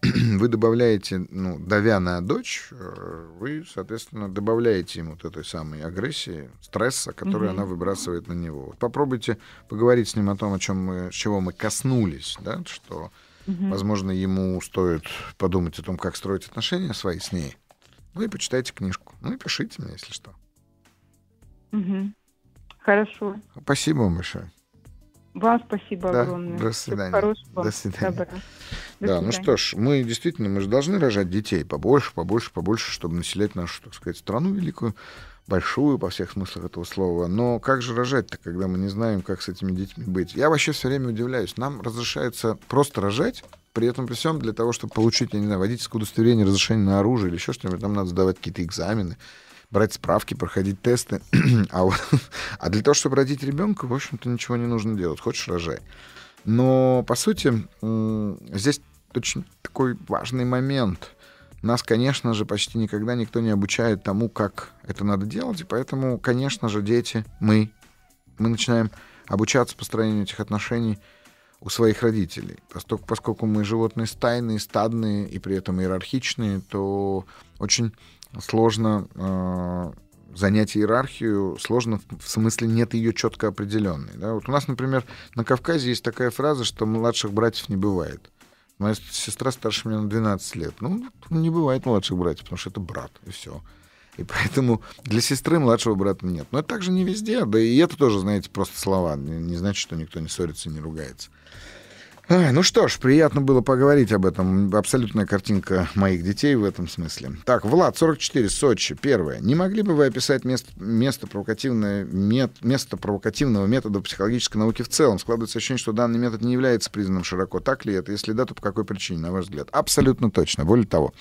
(clears throat) вы добавляете, ну, давя на дочь, э, вы, соответственно, добавляете ему вот этой самой агрессии, стресса, который она выбрасывает на него. Вот попробуйте поговорить с ним о том, о чем мы, с чего мы коснулись, да, что, возможно, ему стоит подумать о том, как строить отношения свои с ней. Ну и почитайте книжку. Ну и пишите мне, если что. Хорошо. Спасибо вам большое. Вам спасибо Да, огромное. до Всего свидания. хорошего. До свидания. Добра. До да, ну свидания. что ж, мы действительно, мы же должны рожать детей побольше, побольше, побольше, чтобы населять нашу, так сказать, страну великую, большую по всех смыслах этого слова. Но как же рожать-то, когда мы не знаем, как с этими детьми быть? Я вообще все время удивляюсь. Нам разрешается просто рожать, при этом при всем для того, чтобы получить, я не знаю, водительское удостоверение, разрешение на оружие или еще что-нибудь, там надо сдавать какие-то экзамены, брать справки, проходить тесты. (clears throat) а, вот, (laughs) а для того, чтобы родить ребенка, в общем-то, ничего не нужно делать. Хочешь, рожай. Но, по сути, здесь очень такой важный момент. Нас, конечно же, почти никогда никто не обучает тому, как это надо делать, и поэтому, конечно же, дети, мы, мы начинаем обучаться построению этих отношений у своих родителей. Поскольку, поскольку мы животные стайные, стадные и при этом иерархичные, то очень сложно э, занять иерархию, сложно в, смысле нет ее четко определенной. Да? Вот у нас, например, на Кавказе есть такая фраза, что младших братьев не бывает. Моя сестра старше меня на 12 лет. Ну, не бывает младших братьев, потому что это брат, и все. И поэтому для сестры младшего брата нет. Но это также не везде, да и это тоже, знаете, просто слова. Не, не значит, что никто не ссорится, не ругается. Ай, ну что ж, приятно было поговорить об этом. Абсолютная картинка моих детей в этом смысле. Так, Влад, 44, Сочи. Первое. Не могли бы вы описать место, место, провокативное, мет, место провокативного метода психологической науки в целом? Складывается ощущение, что данный метод не является признанным широко. Так ли это? Если да, то по какой причине, на ваш взгляд? Абсолютно точно. Более того,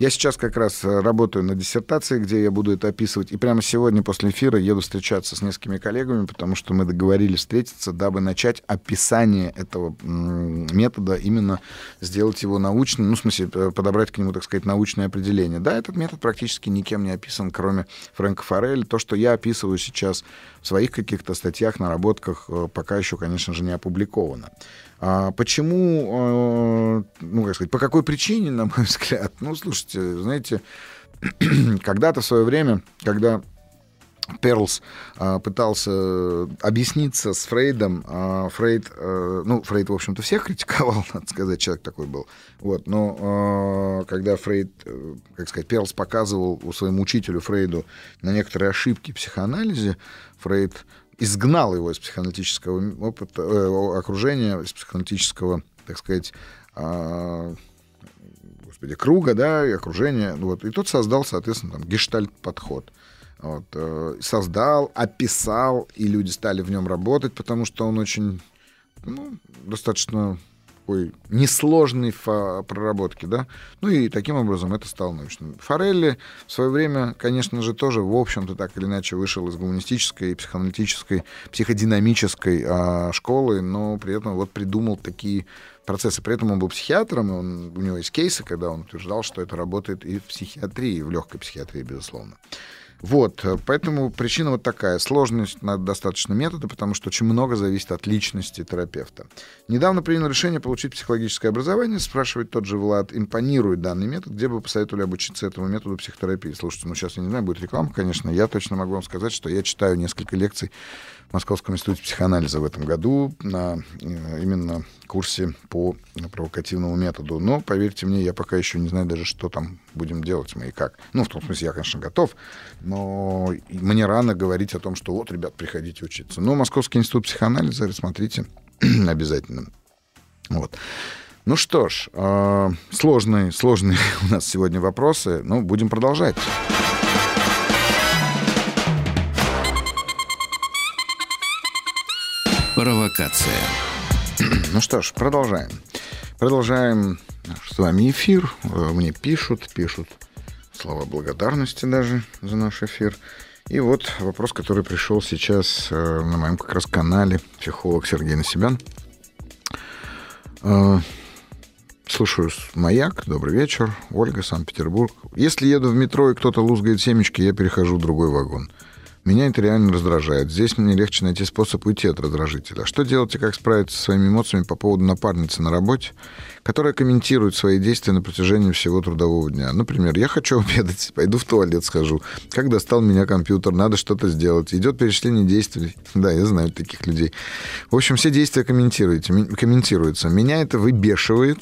я сейчас как раз э, работаю на диссертации, где я буду это описывать. И прямо сегодня после эфира еду встречаться с несколькими коллегами, потому что мы договорились встретиться, дабы начать описание этого метода, именно сделать его научным, ну, в смысле, э, подобрать к нему, так сказать, научное определение. Да, этот метод практически никем не описан, кроме Фрэнка Форелли. То, что я описываю сейчас в своих каких-то статьях, наработках, э, пока еще, конечно же, не опубликовано. А почему, э, ну, как сказать, по какой причине, на мой (laughs) взгляд? Ну, слушайте, знаете, (clears throat) когда-то в свое время, когда Перлс а, пытался объясниться с Фрейдом. А, Фрейд, а, ну, Фрейд, в общем-то, всех (laughs) критиковал, надо сказать, человек такой был. Вот, но а, когда Фрейд, э, как сказать, Перлс показывал своему учителю Фрейду на некоторые ошибки в психоанализе, Фрейд изгнал его из психоаналитического опыта, э, окружения, из психоаналитического, так сказать, а, господи, круга, да, и окружения. Вот, и тот создал, соответственно, там, гештальт-подход. Вот, э, создал, описал, и люди стали в нем работать, потому что он очень, ну, достаточно такой несложный в проработке, да. Ну и таким образом это стало научным. Форелли в свое время, конечно же, тоже, в общем-то, так или иначе вышел из гуманистической, психоаналитической, психодинамической а, школы, но при этом вот придумал такие процессы. При этом он был психиатром, и он, у него есть кейсы, когда он утверждал, что это работает и в психиатрии, и в легкой психиатрии, безусловно. Вот, поэтому причина вот такая. Сложность надо достаточно метода, потому что очень много зависит от личности терапевта. Недавно принял решение получить психологическое образование, спрашивает тот же Влад, импонирует данный метод, где бы посоветовали обучиться этому методу психотерапии. Слушайте, ну сейчас я не знаю, будет реклама, конечно, я точно могу вам сказать, что я читаю несколько лекций Московском институте психоанализа в этом году на именно курсе по провокативному методу. Но, поверьте мне, я пока еще не знаю даже, что там будем делать мы и как. Ну, в том смысле, я, конечно, готов, но мне рано говорить о том, что вот, ребят, приходите учиться. Но Московский институт психоанализа, смотрите, (clears throat) обязательно. Вот. Ну что ж, э, сложные, сложные (laughs) у нас сегодня вопросы, но будем продолжать. Провокация. (clears throat) Ну что ж, продолжаем. Продолжаем наш с вами эфир. Мне пишут, пишут слова благодарности даже за наш эфир. И вот вопрос, который пришел сейчас на моем как раз канале психолог Сергей Насибян. Слушаю «Маяк», добрый вечер, Ольга, Санкт-Петербург. Если еду в метро и кто-то лузгает семечки, я перехожу в другой вагон. Меня это реально раздражает. Здесь мне легче найти способ уйти от раздражителя. Что делать и как справиться со своими эмоциями по поводу напарницы на работе, которая комментирует свои действия на протяжении всего трудового дня? Например, я хочу (laughs) обедать, пойду в туалет схожу. Как достал меня компьютер, надо что-то сделать. Идет перечисление действий. (laughs) Да, я знаю таких людей. В общем, все действия комментируете, комментируются. Меня это выбешивает,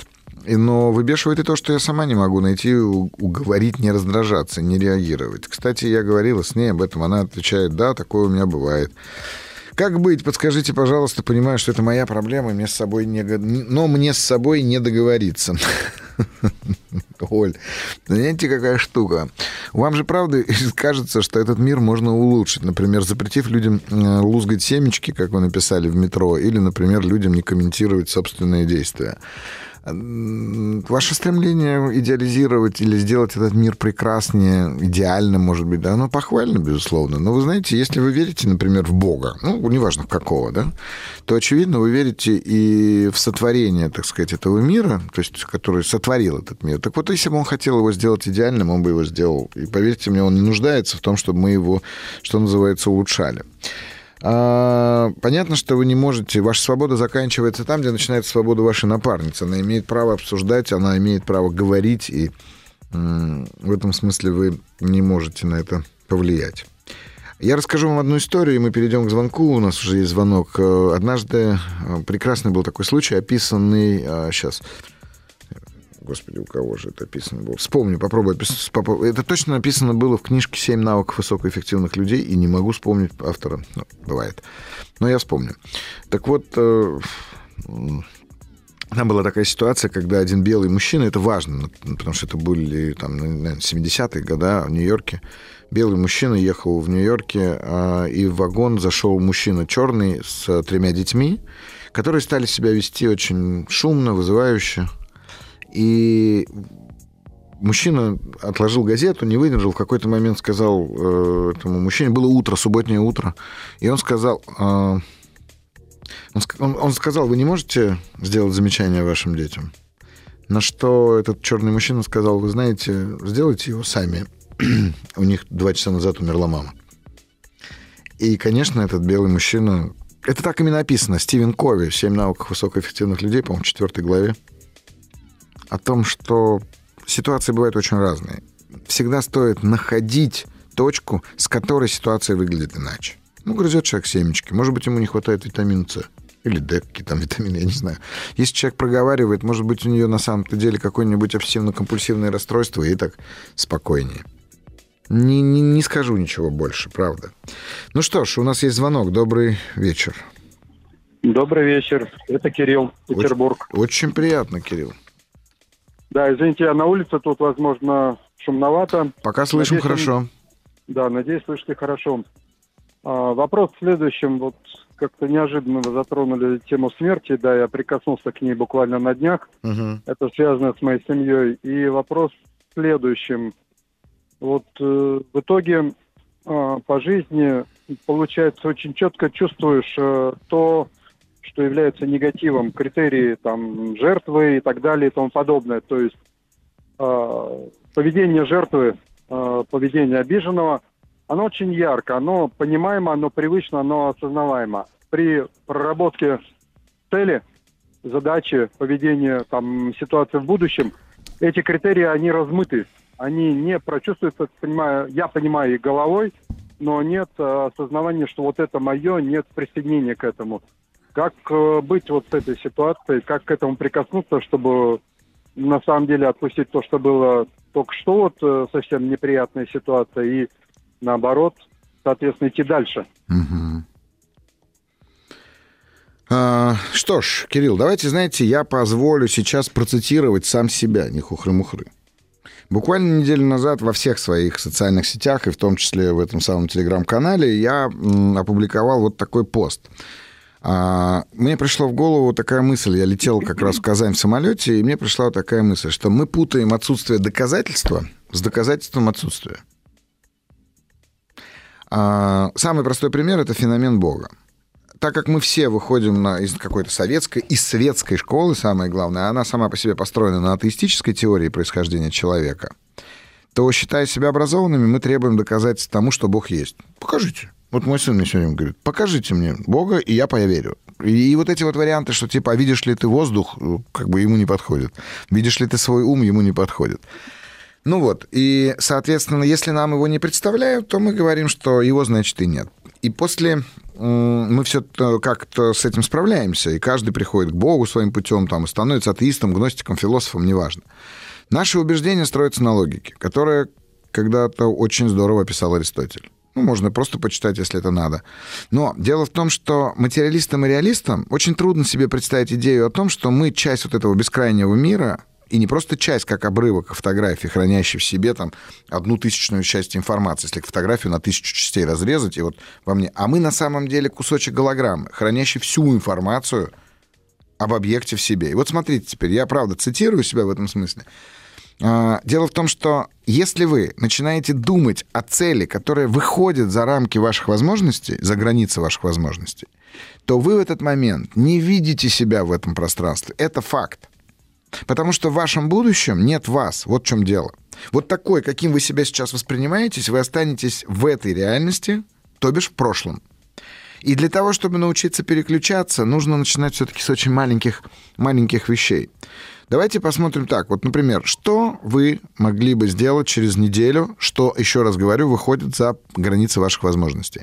но выбешивает и то, что я сама не могу найти, уговорить не раздражаться, не реагировать. Кстати, я говорила с ней об этом, она отвечает, да, такое у меня бывает. Как быть? Подскажите, пожалуйста, понимаю, что это моя проблема, мне с собой не... но мне с собой не договориться. (laughs) Оль, знаете, какая штука? Вам же правда (laughs) кажется, что этот мир можно улучшить, например, запретив людям э, лузгать семечки, как вы написали в метро, или, например, людям не комментировать собственные действия. Ваше стремление идеализировать или сделать этот мир прекраснее, идеальным, может быть, да, оно похвально, безусловно. Но вы знаете, если вы верите, например, в Бога, ну, неважно в какого, да, то, очевидно, вы верите и в сотворение, так сказать, этого мира, то есть, который сотворил этот мир. Так вот, если бы он хотел его сделать идеальным, он бы его сделал. И поверьте мне, он не нуждается в том, чтобы мы его, что называется, улучшали. А, понятно, что вы не можете, ваша свобода заканчивается там, где начинается свобода вашей напарницы. Она имеет право обсуждать, она имеет право говорить, и в этом смысле вы не можете на это повлиять. Я расскажу вам одну историю, и мы перейдем к звонку. У нас уже есть звонок. Э, однажды э, прекрасный был такой случай, описанный... Сейчас, а, Господи, у кого же это описано было? Вспомню, попробую. Это точно написано было в книжке «Семь навыков высокоэффективных людей», и не могу вспомнить автора. Ну, бывает. Но я вспомню. Так вот, э, там была такая ситуация, когда один белый мужчина, это важно, ну, потому что это были там, 70-е годы в Нью-Йорке, белый мужчина ехал в Нью-Йорке, а, и в вагон зашел мужчина черный с тремя детьми, которые стали себя вести очень шумно, вызывающе, и мужчина отложил газету, не выдержал, в какой-то момент сказал э, этому мужчине, было утро, субботнее утро, и он сказал, э, он, он, сказал, вы не можете сделать замечание вашим детям? На что этот черный мужчина сказал, вы знаете, сделайте его сами. (clears throat) У них два часа назад умерла мама. И, конечно, этот белый мужчина... Это так именно написано. Стивен Кови «Семь навыков высокоэффективных людей», по-моему, в четвертой главе о том, что ситуации бывают очень разные. Всегда стоит находить точку, с которой ситуация выглядит иначе. Ну, грызет человек семечки. Может быть, ему не хватает витамина С. Или Д, какие там (laughs) витамины, я не знаю. Если человек проговаривает, может быть, у нее на самом-то деле какое-нибудь обсессивно-компульсивное расстройство, и так спокойнее. Не, не, не скажу ничего больше, правда. Ну что ж, у нас есть звонок. Добрый вечер. Добрый вечер. Это Кирилл, Петербург. Очень, очень приятно, Кирилл. Да, извините, я на улице, тут, возможно, шумновато. Пока слышим надеюсь, хорошо. Да, надеюсь, слышите хорошо. А, вопрос в следующем. Вот как-то неожиданно вы затронули тему смерти, да, я прикоснулся к ней буквально на днях. Угу. Это связано с моей семьей. И вопрос в следующем. Вот э, в итоге э, по жизни, получается, очень четко чувствуешь э, то, что является негативом, критерии там жертвы и так далее и тому подобное. То есть э, поведение жертвы, э, поведение обиженного, оно очень ярко, оно понимаемо, оно привычно, оно осознаваемо. При проработке цели, задачи, поведения, там, ситуации в будущем, эти критерии, они размыты, они не прочувствуются, понимаю, я понимаю их головой, но нет э, осознавания, что вот это мое, нет присоединения к этому. Как э, быть вот с этой ситуацией, как к этому прикоснуться, чтобы на самом деле отпустить то, что было только что, вот э, совсем неприятная ситуация, и наоборот, соответственно, идти дальше. Угу. А, что ж, Кирилл, давайте, знаете, я позволю сейчас процитировать сам себя, не хухры-мухры. Буквально неделю назад во всех своих социальных сетях, и в том числе в этом самом телеграм-канале, я опубликовал вот такой пост – а, мне пришла в голову такая мысль, я летел как раз в Казань в самолете, и мне пришла такая мысль, что мы путаем отсутствие доказательства с доказательством отсутствия. А, самый простой пример – это феномен Бога. Так как мы все выходим на, из какой-то советской, из светской школы, самое главное, она сама по себе построена на атеистической теории происхождения человека – то, считая себя образованными, мы требуем доказательств тому, что Бог есть. Покажите. Вот мой сын мне время говорит, покажите мне Бога, и я поверю. И вот эти вот варианты, что типа, а видишь ли ты воздух, ну, как бы ему не подходит. Видишь ли ты свой ум, ему не подходит. Ну вот, и, соответственно, если нам его не представляют, то мы говорим, что его, значит, и нет. И после мы все как-то с этим справляемся, и каждый приходит к Богу своим путем, там, и становится атеистом, гностиком, философом, неважно. Наши убеждения строятся на логике, которая когда-то очень здорово описал Аристотель. Ну, можно просто почитать, если это надо. Но дело в том, что материалистам и реалистам очень трудно себе представить идею о том, что мы часть вот этого бескрайнего мира, и не просто часть, как обрывок фотографии, хранящий в себе там одну тысячную часть информации, если фотографию на тысячу частей разрезать, и вот во мне... А мы на самом деле кусочек голограммы, хранящий всю информацию об объекте в себе. И вот смотрите теперь, я правда цитирую себя в этом смысле. А, дело в том, что если вы начинаете думать о цели, которая выходит за рамки ваших возможностей, за границы ваших возможностей, то вы в этот момент не видите себя в этом пространстве. Это факт. Потому что в вашем будущем нет вас. Вот в чем дело. Вот такой, каким вы себя сейчас воспринимаетесь, вы останетесь в этой реальности, то бишь в прошлом. И для того, чтобы научиться переключаться, нужно начинать все-таки с очень маленьких, маленьких вещей. Давайте посмотрим так. Вот, например, что вы могли бы сделать через неделю, что, еще раз говорю, выходит за границы ваших возможностей?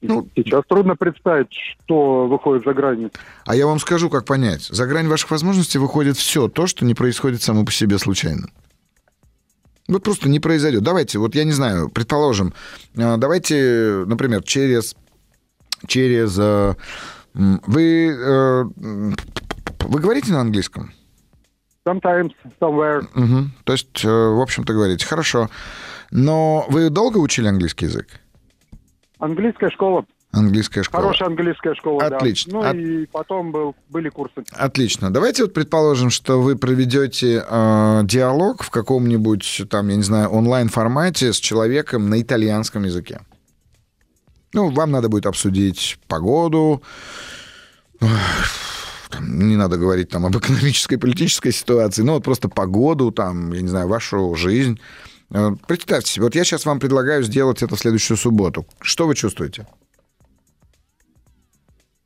Ну, Сейчас трудно представить, что выходит за грани. А я вам скажу, как понять. За грань ваших возможностей выходит все то, что не происходит само по себе случайно. Вот просто не произойдет. Давайте, вот я не знаю, предположим, а, давайте, например, через... через э, вы, э, вы говорите на английском? Sometimes, somewhere. Угу. То есть, э, в общем-то, говорите. Хорошо. Но вы долго учили английский язык? Английская школа. Английская школа. Хорошая английская школа, Отлично. да. Ну От... и потом был, были курсы. Отлично. Давайте вот предположим, что вы проведете э, диалог в каком-нибудь там, я не знаю, онлайн-формате с человеком на итальянском языке. Ну, вам надо будет обсудить погоду, не надо говорить там об экономической, политической ситуации, ну вот просто погоду, там, я не знаю, вашу жизнь. Э, представьте себе, вот я сейчас вам предлагаю сделать это в следующую субботу. Что вы чувствуете?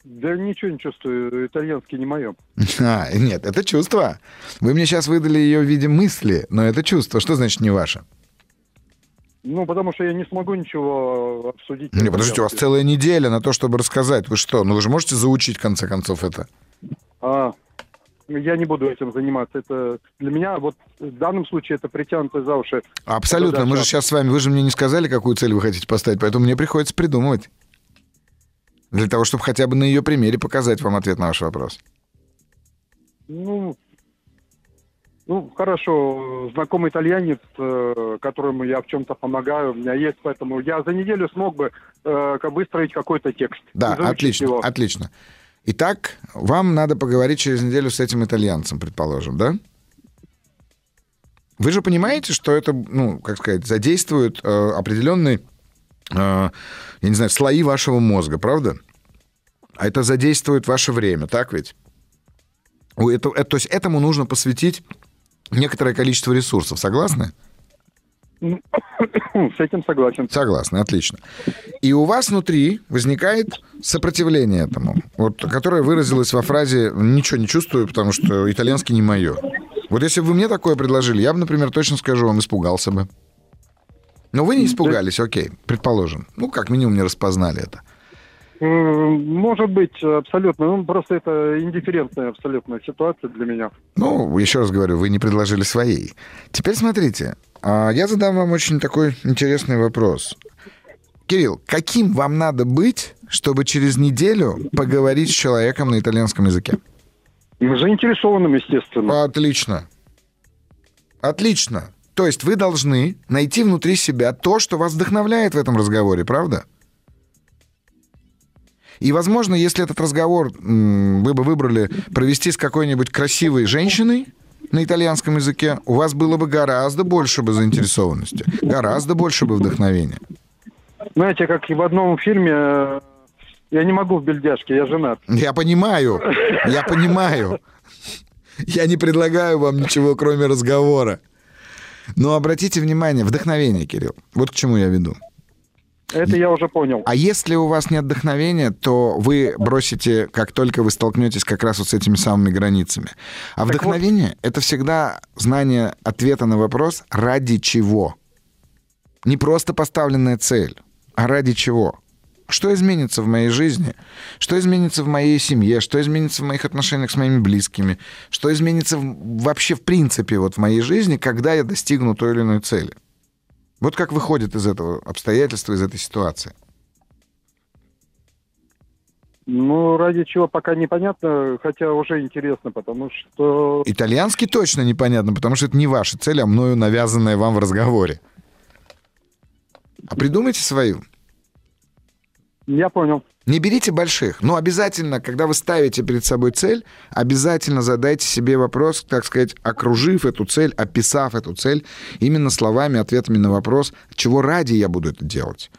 Да ничего не чувствую, итальянский не мое. (laughs) А, нет, это чувство. Вы мне сейчас выдали ее в виде мысли, но это чувство. Что значит не ваше? Ну, потому что я не смогу ничего обсудить. Не, подождите, у вас целая неделя на то, чтобы рассказать. Вы что? Ну, вы же можете заучить, в конце концов, это? А, я не буду этим заниматься. Это для меня, вот в данном случае, это притянуто за уши. Абсолютно. Мы же сейчас с вами, вы же мне не сказали, какую цель вы хотите поставить, поэтому мне приходится придумывать. Для того, чтобы хотя бы на ее примере показать вам ответ на ваш вопрос. Ну, ну, хорошо, знакомый итальянец, э, которому я в чем-то помогаю, у меня есть, поэтому я за неделю смог бы э, выстроить какой-то текст. Да, отлично, его. отлично. Итак, вам надо поговорить через неделю с этим итальянцем, предположим, да? Вы же понимаете, что это, ну, как сказать, задействует э, определенный а, я не знаю, слои вашего мозга, правда? А это задействует ваше время, так ведь? Это, это, то есть этому нужно посвятить некоторое количество ресурсов, согласны? С этим согласен. Согласны, отлично. И у вас внутри возникает сопротивление этому, вот, которое выразилось во фразе «ничего не чувствую, потому что итальянский не мое». Вот если бы вы мне такое предложили, я бы, например, точно скажу вам, испугался бы. Но вы не испугались, окей, предположим. Ну, как минимум не распознали это. Может быть, абсолютно. Ну, просто это индифферентная абсолютно ситуация для меня. Ну, еще раз говорю, вы не предложили своей. Теперь смотрите, а, я задам вам очень такой интересный вопрос. Кирилл, каким вам надо быть, чтобы через неделю поговорить с человеком на итальянском языке? Заинтересованным, естественно. Отлично. Отлично. То есть вы должны найти внутри себя то, что вас вдохновляет в этом разговоре, правда? И, возможно, если этот разговор вы бы выбрали провести с какой-нибудь красивой женщиной на итальянском языке, у вас было бы гораздо больше бы заинтересованности, гораздо больше бы вдохновения. Знаете, как и в одном фильме, э, я не могу в бельдяшке, я женат. Я понимаю, я понимаю. Я не предлагаю вам ничего, кроме разговора. Но обратите внимание, вдохновение, Кирилл. Вот к чему я веду. Это я уже понял. А если у вас нет вдохновения, то вы бросите, как только вы столкнетесь как раз вот с этими самыми границами. А так вдохновение вот... — это всегда знание ответа на вопрос «ради чего?». Не просто поставленная цель, а ради чего? Что изменится в моей жизни? Что изменится в моей семье? Что изменится в моих отношениях с моими близкими? Что изменится вообще в принципе вот в моей жизни, когда я достигну той или иной цели? Вот как выходит из этого обстоятельства, из этой ситуации? Ну, ради чего пока непонятно, хотя уже интересно, потому что... Итальянский точно непонятно, потому что это не ваша цель, а мною навязанная вам в разговоре. А придумайте свою. Я понял. Не берите больших, но обязательно, когда вы ставите перед собой цель, обязательно задайте себе вопрос, так сказать, окружив эту цель, описав эту цель именно словами, ответами на вопрос, чего ради я буду это делать.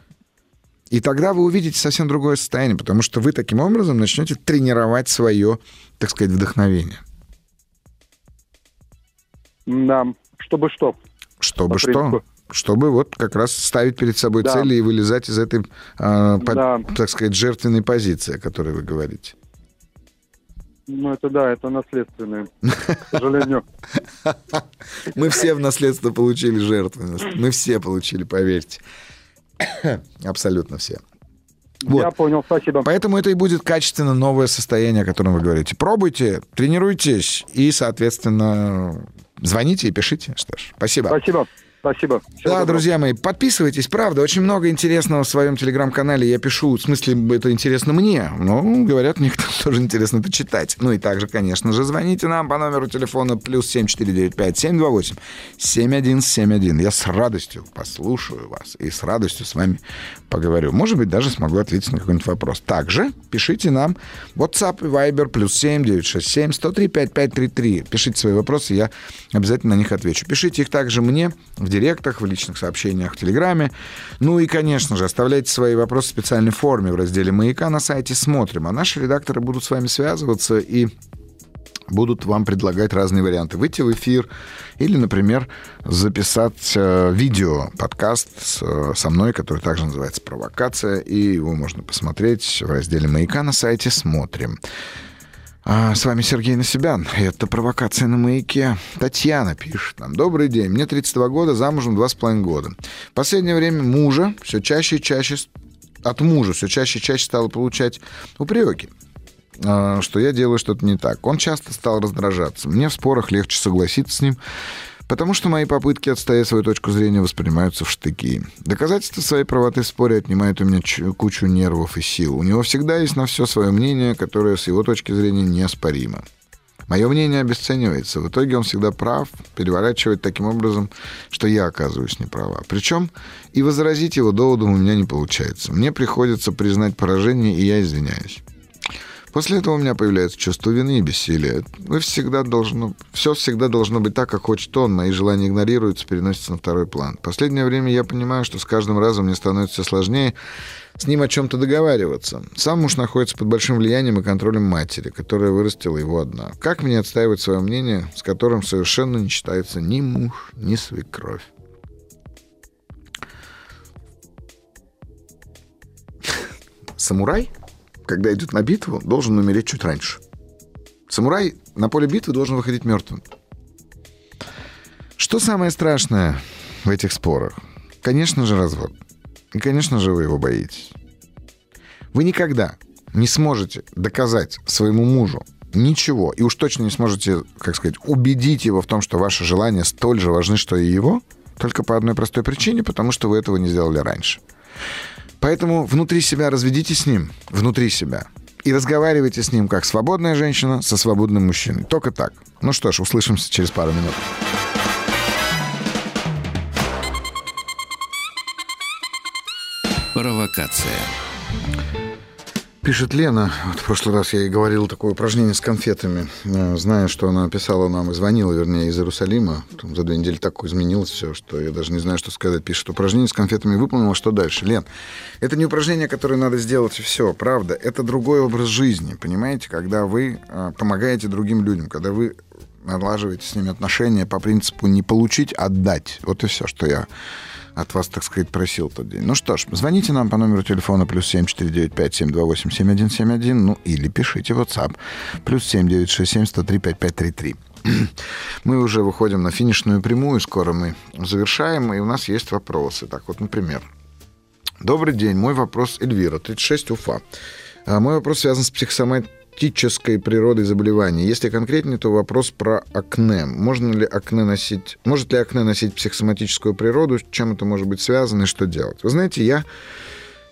И тогда вы увидите совсем другое состояние, потому что вы таким образом начнете тренировать свое, так сказать, вдохновение. Да, чтобы что? Чтобы что? Чтобы вот как раз ставить перед собой да. цели и вылезать из этой, э, под, да. так сказать, жертвенной позиции, о которой вы говорите. Ну, это да, это наследственное, к сожалению. (laughs) Мы все в наследство получили жертвенность. Мы все получили, поверьте. (coughs) Абсолютно все. Вот. Я понял, спасибо. Поэтому это и будет качественно новое состояние, о котором вы говорите. Пробуйте, тренируйтесь и, соответственно, звоните и пишите. Что ж, спасибо. Спасибо. Спасибо. Всего да, доброго. друзья мои, подписывайтесь, правда, очень много интересного в своем телеграм-канале я пишу, в смысле, это интересно мне, но, говорят, некоторым (laughs) тоже интересно это читать. Ну и также, конечно же, звоните нам по номеру телефона плюс 7495-728-7171. Я с радостью послушаю вас и с радостью с вами поговорю. Может быть, даже смогу ответить на какой-нибудь вопрос. Также пишите нам WhatsApp и Viber плюс 7 967 103 5533. Пишите свои вопросы, я обязательно на них отвечу. Пишите их также мне в директах, в личных сообщениях в Телеграме. Ну и, конечно же, оставляйте свои вопросы в специальной форме в разделе «Маяка» на сайте «Смотрим». А наши редакторы будут с вами связываться и будут вам предлагать разные варианты. Выйти в эфир или, например, записать э, видео, подкаст с, э, со мной, который также называется «Провокация», и его можно посмотреть в разделе «Маяка» на сайте «Смотрим». А, с вами Сергей Насибян. Это «Провокация на маяке». Татьяна пишет нам. Добрый день. Мне 32 года, замужем 2,5 года. В последнее время мужа все чаще и чаще... От мужа все чаще и чаще стало получать упреки а, что я делаю что-то не так. Он часто стал раздражаться. Мне в спорах легче согласиться с ним, Потому что мои попытки отстоять свою точку зрения воспринимаются в штыки. Доказательства своей правоты в споре отнимают у меня кучу нервов и сил. У него всегда есть на все свое мнение, которое с его точки зрения неоспоримо. Мое мнение обесценивается. В итоге он всегда прав, переворачивает таким образом, что я оказываюсь неправа. Причем и возразить его доводом у меня не получается. Мне приходится признать поражение, и я извиняюсь. После этого у меня появляется чувство вины и бессилия. Вы всегда должно... Все всегда должно быть так, как хочет он. Мои желания игнорируются, переносятся на второй план. Последнее время я понимаю, что с каждым разом мне становится все сложнее с ним о чем-то договариваться. Сам муж находится под большим влиянием и контролем матери, которая вырастила его одна. Как мне отстаивать свое мнение, с которым совершенно не считается ни муж, ни свекровь? Самурай? Когда идет на битву, должен умереть чуть раньше. Самурай на поле битвы должен выходить мертвым. Что самое страшное в этих спорах? Конечно же, развод. И, конечно же, вы его боитесь. Вы никогда не сможете доказать своему мужу ничего, и уж точно не сможете, как сказать, убедить его в том, что ваши желания столь же важны, что и его, только по одной простой причине, потому что вы этого не сделали раньше. Поэтому внутри себя разведите с ним, внутри себя. И разговаривайте с ним как свободная женщина со свободным мужчиной. Только так. Ну что ж, услышимся через пару минут. Провокация. Пишет Лена, вот в прошлый раз я ей говорил такое упражнение с конфетами. Э, Знаю, что она писала нам и звонила, вернее, из Иерусалима. Там за две недели так изменилось все, что я даже не знаю, что сказать. Пишет, упражнение с конфетами выполнила, что дальше? Лен, это не упражнение, которое надо сделать и все, правда. Это другой образ жизни, понимаете? Когда вы э, помогаете другим людям, когда вы налаживаете с ними отношения по принципу не получить, а отдать. Вот и все, что я от вас, так сказать, просил тот день. Ну что ж, звоните нам по номеру телефона плюс 7495-728-7171, ну или пишите в WhatsApp плюс 7967-103-5533. (clears throat) Мы уже выходим на финишную прямую, скоро мы завершаем, и у нас есть вопросы. Так вот, например, Добрый день, мой вопрос Эльвира, 36, Уфа. А, мой вопрос связан с психосоматической природой заболевания. Если конкретнее, то вопрос про акне. Можно ли акне носить, может ли акне носить психосоматическую природу, чем это может быть связано и что делать? Вы знаете, я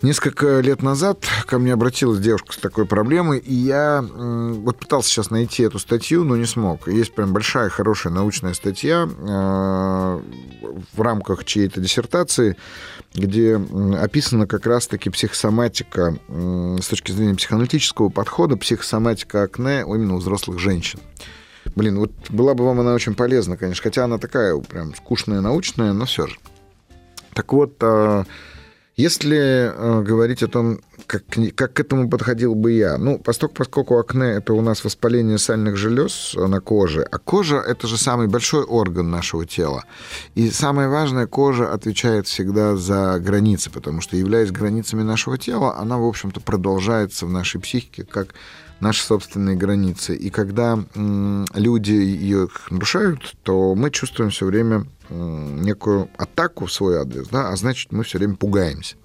Несколько лет назад ко мне обратилась девушка с такой проблемой, и я вот пытался сейчас найти эту статью, но не смог. Есть прям большая, хорошая научная статья э, в рамках чьей-то диссертации, где описана как раз-таки психосоматика с точки зрения психоаналитического подхода, психосоматика акне именно у взрослых женщин. Блин, вот была бы вам она очень полезна, конечно, хотя она такая прям скучная, научная, но все же. Так вот, э, если э, говорить о том, как, как к этому подходил бы я, ну, поскольку, поскольку акне – это у нас воспаление сальных желез на коже, а кожа – это же самый большой орган нашего тела. И самое важное, кожа отвечает всегда за границы, потому что, являясь границами нашего тела, она, в общем-то, продолжается в нашей психике как наши собственные границы. И когда люди ее нарушают, то мы чувствуем все время некую атаку в свой адрес, да, а значит, мы все время пугаемся.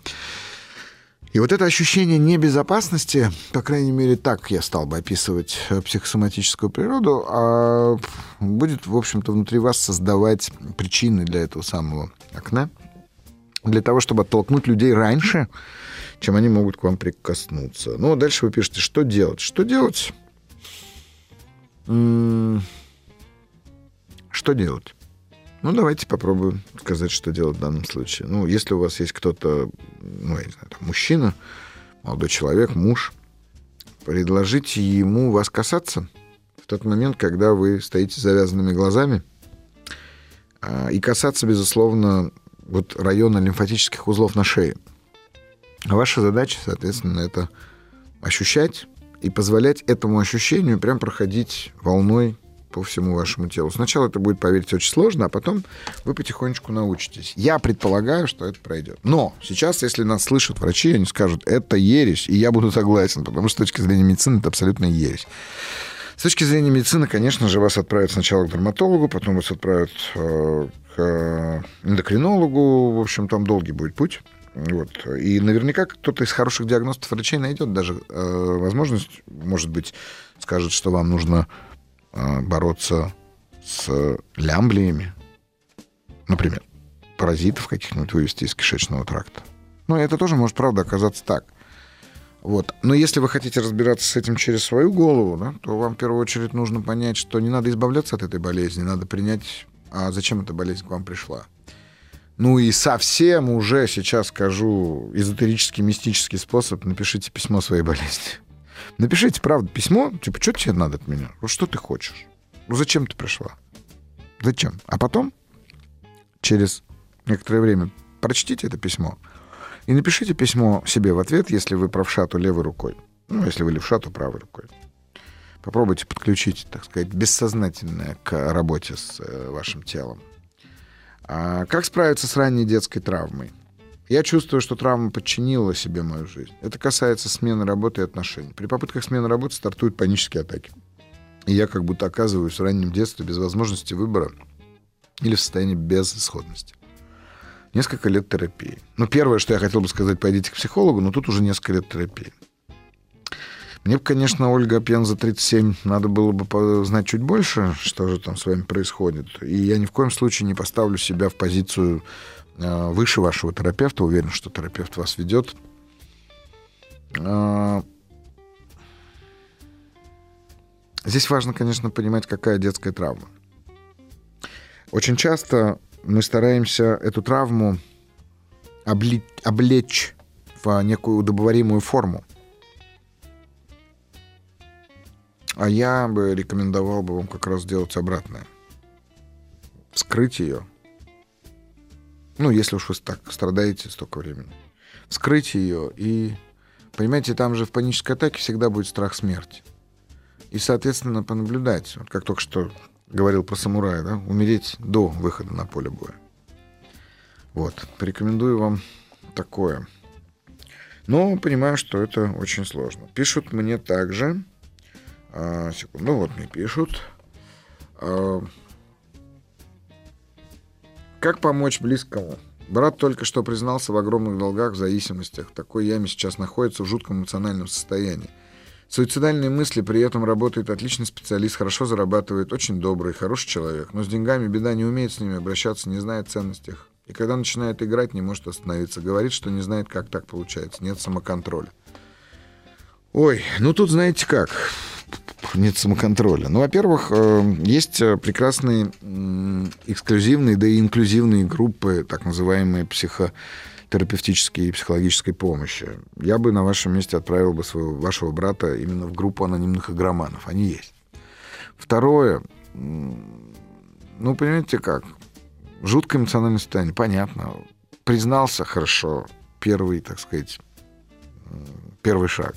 И вот это ощущение небезопасности, по крайней мере, так я стал бы описывать э, психосоматическую природу, а будет, в общем-то, внутри вас создавать причины для этого самого окна, для того, чтобы оттолкнуть людей раньше, чем они могут к вам прикоснуться. Ну, а дальше вы пишете, что делать? Что делать? Что делать? Ну, давайте попробуем сказать, что делать в данном случае. Ну, если у вас есть кто-то, ну, я не знаю, там, мужчина, молодой человек, муж, предложите ему вас касаться в тот момент, когда вы стоите с завязанными глазами, а, и касаться, безусловно, вот района лимфатических узлов на шее. Ваша задача, соответственно, это ощущать и позволять этому ощущению прям проходить волной по всему вашему телу. Сначала это будет, поверьте, очень сложно, а потом вы потихонечку научитесь. Я предполагаю, что это пройдет. Но сейчас, если нас слышат врачи, они скажут, это ересь, и я буду согласен, потому что с точки зрения медицины это абсолютно ересь. С точки зрения медицины, конечно же, вас отправят сначала к дерматологу, потом вас отправят э, к эндокринологу. В общем, там долгий будет путь. Вот. И наверняка кто-то из хороших диагностов врачей найдет даже э, возможность, может быть, скажет, что вам нужно а, бороться с лямблиями, например, паразитов каких-нибудь вывести из кишечного тракта. Но это тоже может, правда, оказаться так. Вот. Но если вы хотите разбираться с этим через свою голову, да, то вам в первую очередь нужно понять, что не надо избавляться от этой болезни, надо принять, а зачем эта болезнь к вам пришла. Ну и совсем уже сейчас скажу эзотерический, мистический способ, напишите письмо своей болезни. Напишите, правда, письмо, типа, что тебе надо от меня? Что ты хочешь? Ну, зачем ты пришла? Зачем? А потом, через некоторое время, прочтите это письмо и напишите письмо себе в ответ, если вы правша, то левой рукой. Ну, если вы левша, то правой рукой. Попробуйте подключить, так сказать, бессознательное к работе с э, вашим телом. А как справиться с ранней детской травмой? Я чувствую, что травма подчинила себе мою жизнь. Это касается смены работы и отношений. При попытках смены работы стартуют панические атаки. И я как будто оказываюсь в раннем детстве без возможности выбора или в состоянии безысходности. Несколько лет терапии. Ну, первое, что я хотел бы сказать, пойдите к психологу, но тут уже несколько лет терапии. Мне бы, конечно, Ольга Пенза 37, надо было бы знать чуть больше, что же там с вами происходит. И я ни в коем случае не поставлю себя в позицию Э, выше вашего терапевта, уверен, что терапевт вас ведет. Э, здесь важно, конечно, понимать, какая детская травма. Очень часто мы стараемся эту травму облечь в некую удобоваримую форму. А я бы рекомендовал бы вам как раз сделать обратное. Скрыть ее – ну, если уж вы так страдаете столько времени. Скрыть ее и... Понимаете, там же в панической атаке всегда будет страх смерти. И, соответственно, понаблюдать. Вот как только что говорил про самурая, да? Умереть до выхода на поле боя. Вот. Порекомендую вам такое. Но понимаю, что это очень сложно. Пишут мне также... А, секунду, вот мне пишут. А, как помочь близкому? Брат только что признался в огромных долгах, в зависимостях. Такой яме сейчас находится в жутком эмоциональном состоянии. Суицидальные мысли, при этом работает отличный специалист, хорошо зарабатывает, очень добрый, хороший человек. Но с деньгами беда, не умеет с ними обращаться, не знает ценностях. И когда начинает играть, не может остановиться. Говорит, что не знает, как так получается. Нет самоконтроля. Ой, ну тут знаете как нет самоконтроля. Ну, во-первых, э, есть э, прекрасные эксклюзивные, да и инклюзивные группы, так называемые психотерапевтические и психологической помощи. Я бы на вашем месте отправил бы своего, вашего брата именно в группу анонимных игроманов. Они есть. Второе, ну, понимаете как, жуткое эмоциональное состояние, понятно. Признался хорошо, первый, так сказать, первый шаг.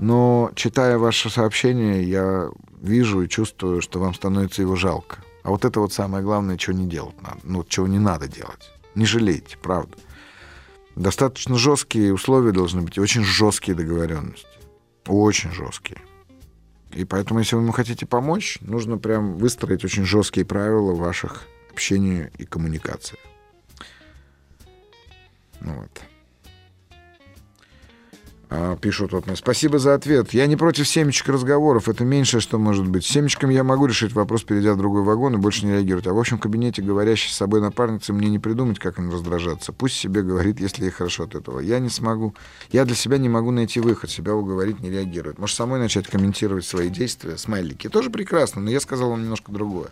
Но, читая ваше сообщение, я вижу и чувствую, что вам становится его жалко. А вот это вот самое главное, чего не делать надо. Ну, чего не надо делать. Не жалейте, правда. Достаточно жесткие условия должны быть, очень жесткие договоренности. Очень жесткие. И поэтому, если вы ему хотите помочь, нужно прям выстроить очень жесткие правила ваших общения и коммуникации. Ну вот. А, пишут вот мне. Спасибо за ответ. Я не против семечек разговоров. Это меньшее, что может быть. С семечками я могу решить вопрос, перейдя в другой вагон и больше не реагировать. А в общем кабинете говорящей с собой напарницы мне не придумать, как им раздражаться. Пусть себе говорит, если ей хорошо от этого. Я не смогу. Я для себя не могу найти выход. Себя уговорить, не реагировать. Может, самой начать комментировать свои действия. Смайлики. Тоже прекрасно, но я сказал вам немножко другое.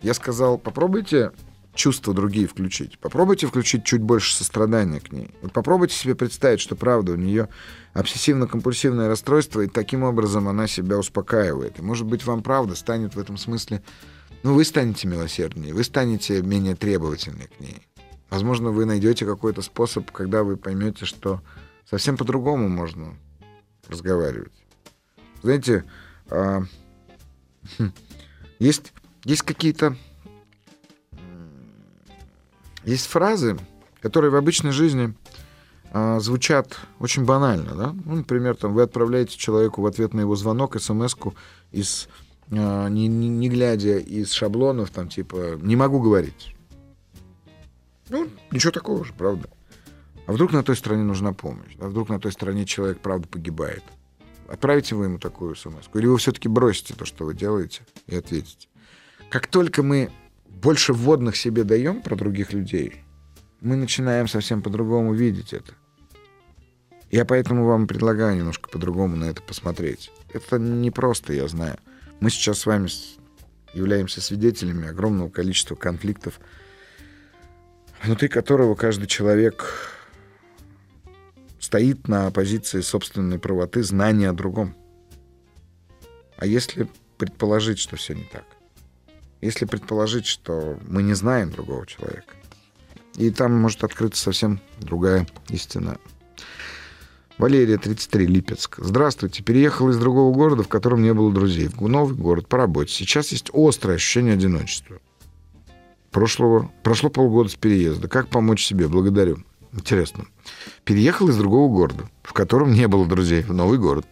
Я сказал, попробуйте чувства другие включить. Попробуйте включить чуть больше сострадания к ней. Вот попробуйте себе представить, что правда у нее обсессивно-компульсивное расстройство, и таким образом она себя успокаивает. И, может быть, вам правда станет в этом смысле... Ну, вы станете милосерднее, вы станете менее требовательны к ней. Возможно, вы найдете какой-то способ, когда вы поймете, что совсем по-другому можно разговаривать. Знаете, э, (laughs) есть, есть какие-то есть фразы, которые в обычной жизни э, звучат очень банально, да? Ну, например, там вы отправляете человеку в ответ на его звонок смс-ку из э, не, не, не глядя из шаблонов, там типа не могу говорить. Ну, ничего такого же, правда. А вдруг на той стороне нужна помощь? А вдруг на той стороне человек, правда, погибает? Отправите вы ему такую смс Или вы все-таки бросите то, что вы делаете, и ответите? Как только мы больше вводных себе даем про других людей, мы начинаем совсем по-другому видеть это. Я поэтому вам предлагаю немножко по-другому на это посмотреть. Это не просто, я знаю. Мы сейчас с вами являемся свидетелями огромного количества конфликтов, внутри которого каждый человек стоит на позиции собственной правоты, знания о другом. А если предположить, что все не так? Если предположить, что мы не знаем другого человека. И там может открыться совсем другая истина. Валерия, 33, Липецк. Здравствуйте. Переехал из другого города, в котором не было друзей. В новый город по работе. Сейчас есть острое ощущение одиночества. Прошлого, прошло полгода с переезда. Как помочь себе? Благодарю. Интересно. Переехал из другого города, в котором не было друзей. В новый город.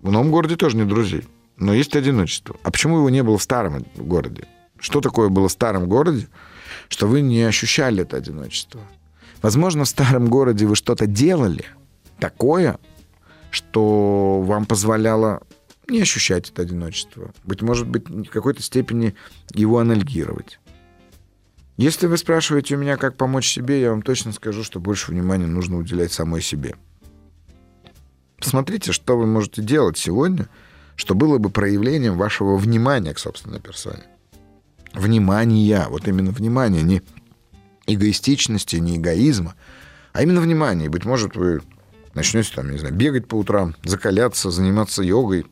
В новом городе тоже нет друзей но есть одиночество. А почему его не было в старом городе? Что такое было в старом городе, что вы не ощущали это одиночество? Возможно, в старом городе вы что-то делали такое, что вам позволяло не ощущать это одиночество. Быть может быть, в какой-то степени его анальгировать. Если вы спрашиваете у меня, как помочь себе, я вам точно скажу, что больше внимания нужно уделять самой себе. Посмотрите, что вы можете делать сегодня – что было бы проявлением вашего внимания к собственной персоне. Внимания, вот именно внимания, не эгоистичности, не эгоизма, а именно внимания. И, быть может, вы начнете там, не знаю, бегать по утрам, закаляться, заниматься йогой,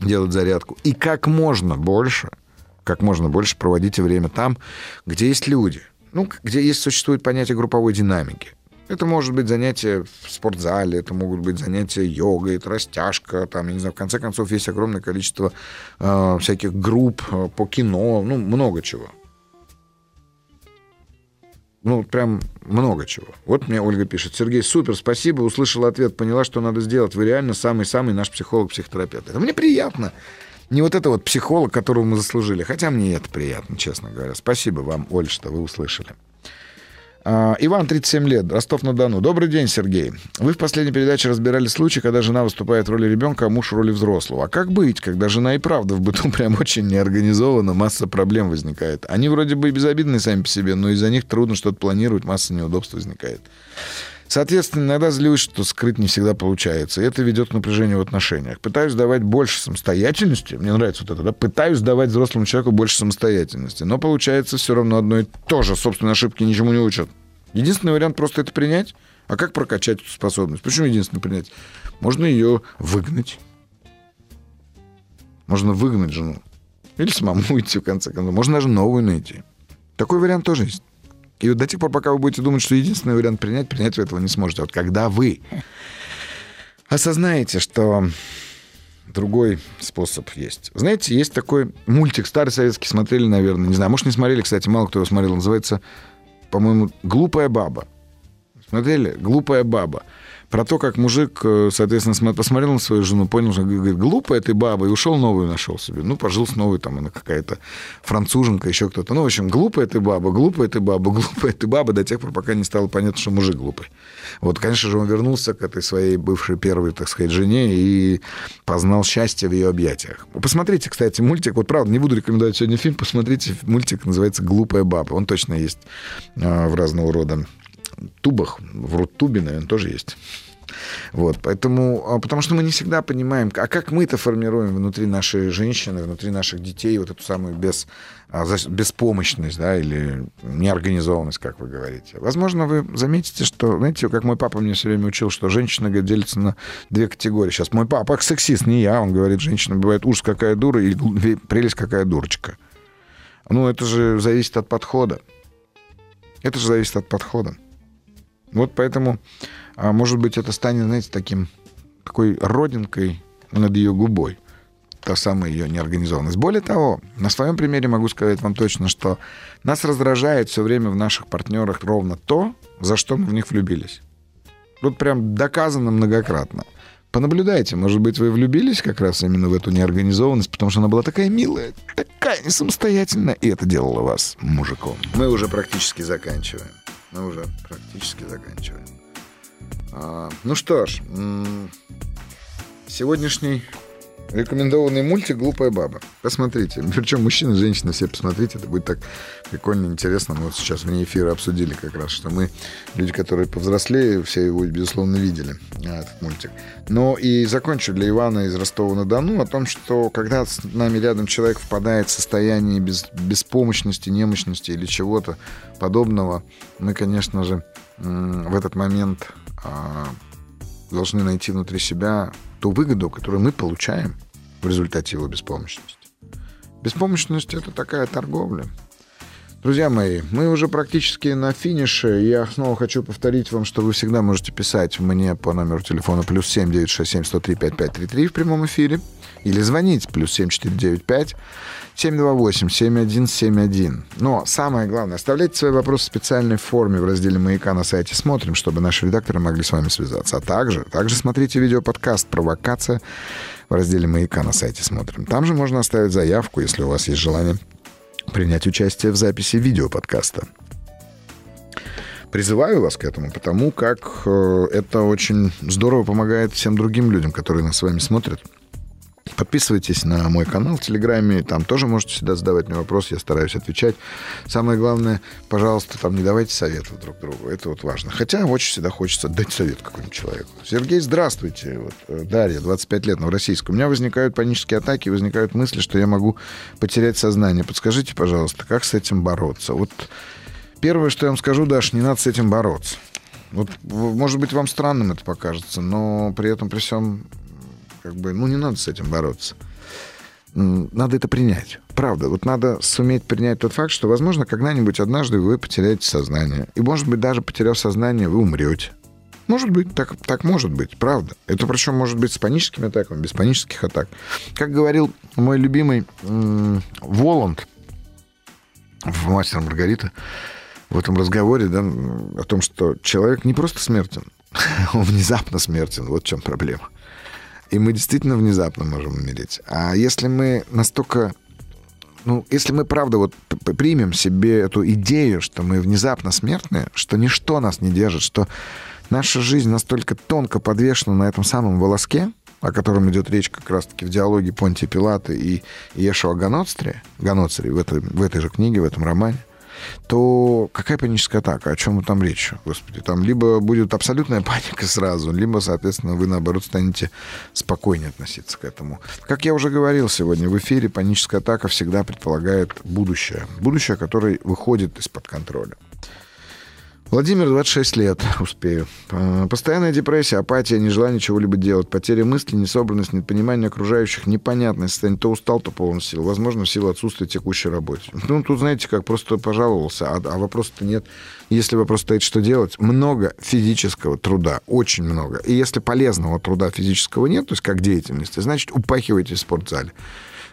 делать зарядку. И как можно больше, как можно больше проводите время там, где есть люди. Ну, где есть, существует понятие групповой динамики. Это может быть занятие в спортзале, это могут быть занятия йогой, это растяжка, там, я не знаю, в конце концов, есть огромное количество э, всяких групп э, по кино, ну, много чего. Ну, прям много чего. Вот мне Ольга пишет. Сергей, супер, спасибо, услышал ответ, поняла, что надо сделать. Вы реально самый-самый наш психолог-психотерапевт. Это мне приятно. Не вот это вот психолог, которого мы заслужили. Хотя мне это приятно, честно говоря. Спасибо вам, Оль, что вы услышали. А, Иван, 37 лет, Ростов-на-Дону. Добрый день, Сергей. Вы в последней передаче разбирали случай, когда жена выступает в роли ребенка, а муж в роли взрослого. А как быть, когда жена и правда в быту (laughs) прям очень неорганизована, масса проблем возникает? Они вроде бы безобидные сами по себе, но из-за них трудно что-то планировать, масса неудобств возникает. Соответственно, иногда злюсь, что скрыть не всегда получается. И это ведет к напряжению в отношениях. Пытаюсь давать больше самостоятельности. Мне нравится вот это, да? Пытаюсь давать взрослому человеку больше самостоятельности. Но получается все равно одно и то же. Собственные ошибки ничему не учат. Единственный вариант просто это принять. А как прокачать эту способность? Почему единственное принять? Можно ее выгнать. Можно выгнать жену. Или самому (laughs) идти, в конце концов. Можно даже новую найти. Такой вариант тоже есть. И вот до тех пор, пока вы будете думать, что единственный вариант принять, принять вы этого не сможете. Вот когда вы осознаете, что другой способ есть. Знаете, есть такой мультик, старый советский, смотрели, наверное, не знаю, может, не смотрели, кстати, мало кто его смотрел, называется, по-моему, «Глупая баба». Смотрели? «Глупая баба» про то, как мужик, э, соответственно, посмотрел на свою жену, понял, что говорит, глупая ты баба, и ушел новую нашел себе. Ну, пожил с новой, там, она какая-то француженка, еще кто-то. Ну, в общем, глупая ты баба, глупая ты баба, (laughs) глупая ты баба, до тех пор, пока не стало понятно, что мужик глупый. Вот, конечно же, он вернулся к этой своей бывшей первой, так сказать, жене и познал счастье в ее объятиях. Посмотрите, кстати, мультик, вот правда, не буду рекомендовать сегодня фильм, посмотрите, мультик называется «Глупая баба». Он точно есть э, в разного рода тубах, в Рутубе, наверное, тоже есть. Вот, поэтому, а, потому что мы не всегда понимаем, а как мы это формируем внутри нашей женщины, внутри наших детей, вот эту самую без, а, беспомощность, да, или неорганизованность, как вы говорите. Возможно, вы заметите, что, знаете, как мой папа мне все время учил, что женщина делится на две категории. Сейчас мой папа сексист, не я, он говорит, женщина бывает ужас какая дура и прелесть какая дурочка. Ну, это же зависит от подхода. Это же зависит от подхода. Вот поэтому, а, может быть, это станет, знаете, таким, такой родинкой над ее губой. Та самая ее неорганизованность. Более того, на своем примере могу сказать вам точно, что нас раздражает все время в наших партнерах ровно то, за что мы в них влюбились. Тут прям доказано многократно. Понаблюдайте, может быть, вы влюбились как раз именно в эту неорганизованность, потому что она была такая милая, такая несамостоятельная, и это делало вас мужиком. Мы уже практически заканчиваем. Мы уже практически заканчиваем. А, ну что ж, сегодняшний Рекомендованный мультик «Глупая баба». Посмотрите. Причем мужчины, женщины, все посмотрите. Это будет так прикольно, интересно. Мы вот сейчас вне эфира обсудили как раз, что мы, люди, которые повзрослее, все его, безусловно, видели, а, этот мультик. Но и закончу для Ивана из Ростова-на-Дону о том, что когда с нами рядом человек впадает в состояние без, беспомощности, немощности или чего-то подобного, мы, конечно же, в этот момент а, должны найти внутри себя ту выгоду, которую мы получаем в результате его беспомощности. Беспомощность — это такая торговля. Друзья мои, мы уже практически на финише. Я снова хочу повторить вам, что вы всегда можете писать мне по номеру телефона плюс 7 967 103 5533 в прямом эфире или звонить плюс 7495 728 7171. Но самое главное, оставляйте свои вопросы в специальной форме в разделе «Маяка» на сайте «Смотрим», чтобы наши редакторы могли с вами связаться. А также, также смотрите видеоподкаст «Провокация» в разделе «Маяка» на сайте «Смотрим». Там же можно оставить заявку, если у вас есть желание принять участие в записи видеоподкаста. Призываю вас к этому, потому как э, это очень здорово помогает всем другим людям, которые нас с вами смотрят. Подписывайтесь на мой канал в Телеграме, там тоже можете всегда задавать мне вопросы, я стараюсь отвечать. Самое главное, пожалуйста, там не давайте советов друг другу, это вот важно. Хотя очень всегда хочется дать совет какому-нибудь человеку. Сергей, здравствуйте. Вот, э, Дарья, 25 лет, новороссийск. У меня возникают панические атаки, возникают мысли, что я могу потерять сознание. Подскажите, пожалуйста, как с этим бороться? Вот первое, что я вам скажу, Даш, не надо с этим бороться. Вот, может быть, вам странным это покажется, но при этом, при всем как бы, ну, не надо с этим бороться. надо это принять. Правда, вот надо суметь принять тот факт, что, возможно, когда-нибудь однажды вы потеряете сознание. И, может быть, даже потеряв сознание, вы умрете. Может быть, так, так может быть, правда. Это причем может быть с паническими атаками, без панических атак. Как говорил мой любимый м- Воланд в «Мастер Маргарита», в этом разговоре, да, о том, что человек не просто смертен, (laughs) он внезапно смертен. Вот в чем проблема. И мы действительно внезапно можем умереть. А если мы настолько... Ну, если мы, правда, вот примем себе эту идею, что мы внезапно смертны, что ничто нас не держит, что наша жизнь настолько тонко подвешена на этом самом волоске, о котором идет речь как раз-таки в диалоге Понтия Пилата и Ешуа Ганоцри, Ганоцри в этой, в этой же книге, в этом романе, то какая паническая атака? О чем там речь? Господи, там либо будет абсолютная (laughs) паника сразу, либо, соответственно, вы, наоборот, станете спокойнее относиться к этому. Как я уже говорил сегодня в эфире, паническая атака всегда предполагает будущее. Будущее, которое выходит из-под контроля. Владимир, 26 лет, успею. Постоянная депрессия, апатия, нежелание чего-либо делать, потеря мысли, несобранность, непонимание окружающих, непонятное состояние. То устал, то полон сил. Возможно, в силу отсутствия текущей работы. Ну, тут, знаете, как просто пожаловался, а, а вопроса-то нет. Если вопрос стоит, что делать, много физического труда, очень много. И если полезного труда физического нет, то есть как деятельности, значит, упахивайте в спортзале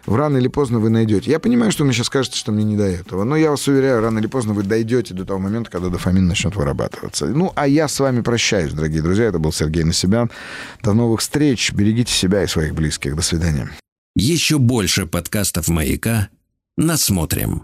рано или поздно вы найдете. Я понимаю, что мне сейчас кажется, что мне не до этого, но я вас уверяю, рано или поздно вы дойдете до того момента, когда дофамин начнет вырабатываться. Ну, а я с вами прощаюсь, дорогие друзья. Это был Сергей Насибян. До новых встреч. Берегите себя и своих близких. До свидания. Еще больше подкастов «Маяка» насмотрим.